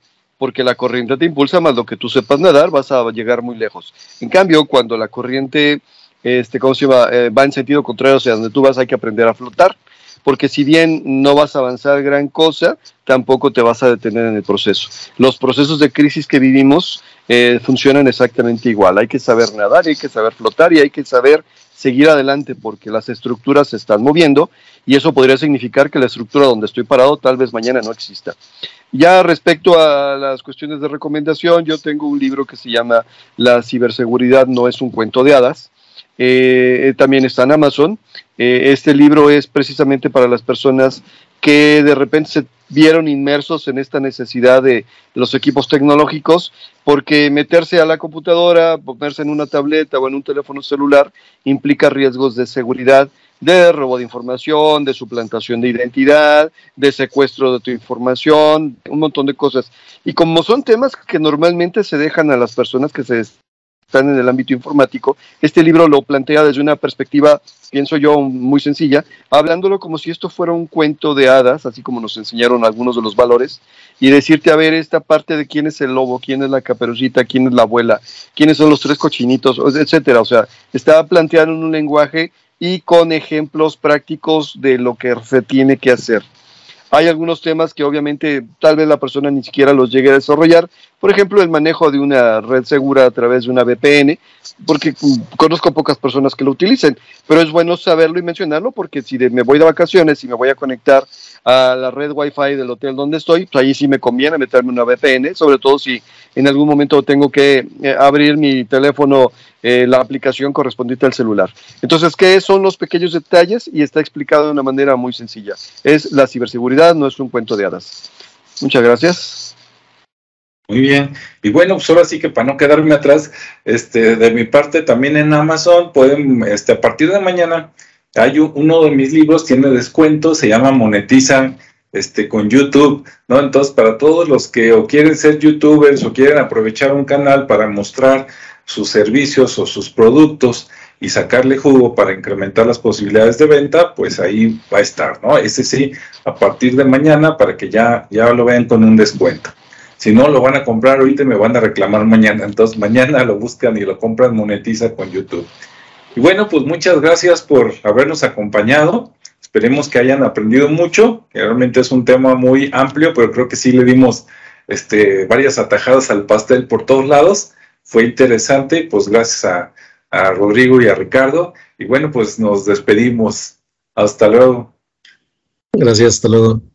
porque la corriente te impulsa, más lo que tú sepas nadar, vas a llegar muy lejos. En cambio, cuando la corriente este, ¿cómo se llama? va en sentido contrario, o sea, donde tú vas hay que aprender a flotar porque si bien no vas a avanzar gran cosa, tampoco te vas a detener en el proceso. Los procesos de crisis que vivimos eh, funcionan exactamente igual. Hay que saber nadar, hay que saber flotar y hay que saber seguir adelante porque las estructuras se están moviendo y eso podría significar que la estructura donde estoy parado tal vez mañana no exista. Ya respecto a las cuestiones de recomendación, yo tengo un libro que se llama La ciberseguridad no es un cuento de hadas. Eh, también está en Amazon. Eh, este libro es precisamente para las personas que de repente se vieron inmersos en esta necesidad de los equipos tecnológicos, porque meterse a la computadora, ponerse en una tableta o en un teléfono celular implica riesgos de seguridad, de robo de información, de suplantación de identidad, de secuestro de tu información, un montón de cosas. Y como son temas que normalmente se dejan a las personas que se están en el ámbito informático, este libro lo plantea desde una perspectiva, pienso yo, muy sencilla, hablándolo como si esto fuera un cuento de hadas, así como nos enseñaron algunos de los valores, y decirte, a ver, esta parte de quién es el lobo, quién es la caperucita, quién es la abuela, quiénes son los tres cochinitos, etcétera. O sea, está planteando un lenguaje y con ejemplos prácticos de lo que se tiene que hacer. Hay algunos temas que obviamente tal vez la persona ni siquiera los llegue a desarrollar. Por ejemplo, el manejo de una red segura a través de una VPN, porque conozco pocas personas que lo utilicen, pero es bueno saberlo y mencionarlo porque si me voy de vacaciones y me voy a conectar a la red Wi-Fi del hotel donde estoy, pues ahí sí me conviene meterme una VPN, sobre todo si en algún momento tengo que eh, abrir mi teléfono, eh, la aplicación correspondiente al celular. Entonces, ¿qué son los pequeños detalles? Y está explicado de una manera muy sencilla. Es la ciberseguridad, no es un cuento de hadas. Muchas gracias.
Muy bien. Y bueno, pues así que para no quedarme atrás, este, de mi parte también en Amazon pueden, este, a partir de mañana, hay uno de mis libros, tiene descuento, se llama Monetizan este, con YouTube, ¿no? Entonces, para todos los que o quieren ser youtubers o quieren aprovechar un canal para mostrar sus servicios o sus productos y sacarle jugo para incrementar las posibilidades de venta, pues ahí va a estar, ¿no? Ese sí, a partir de mañana para que ya, ya lo vean con un descuento. Si no, lo van a comprar ahorita y me van a reclamar mañana. Entonces, mañana lo buscan y lo compran, monetiza con YouTube. Y bueno, pues muchas gracias por habernos acompañado. Esperemos que hayan aprendido mucho, realmente es un tema muy amplio, pero creo que sí le dimos este, varias atajadas al pastel por todos lados. Fue interesante, pues gracias a, a Rodrigo y a Ricardo. Y bueno, pues nos despedimos. Hasta luego.
Gracias, hasta luego.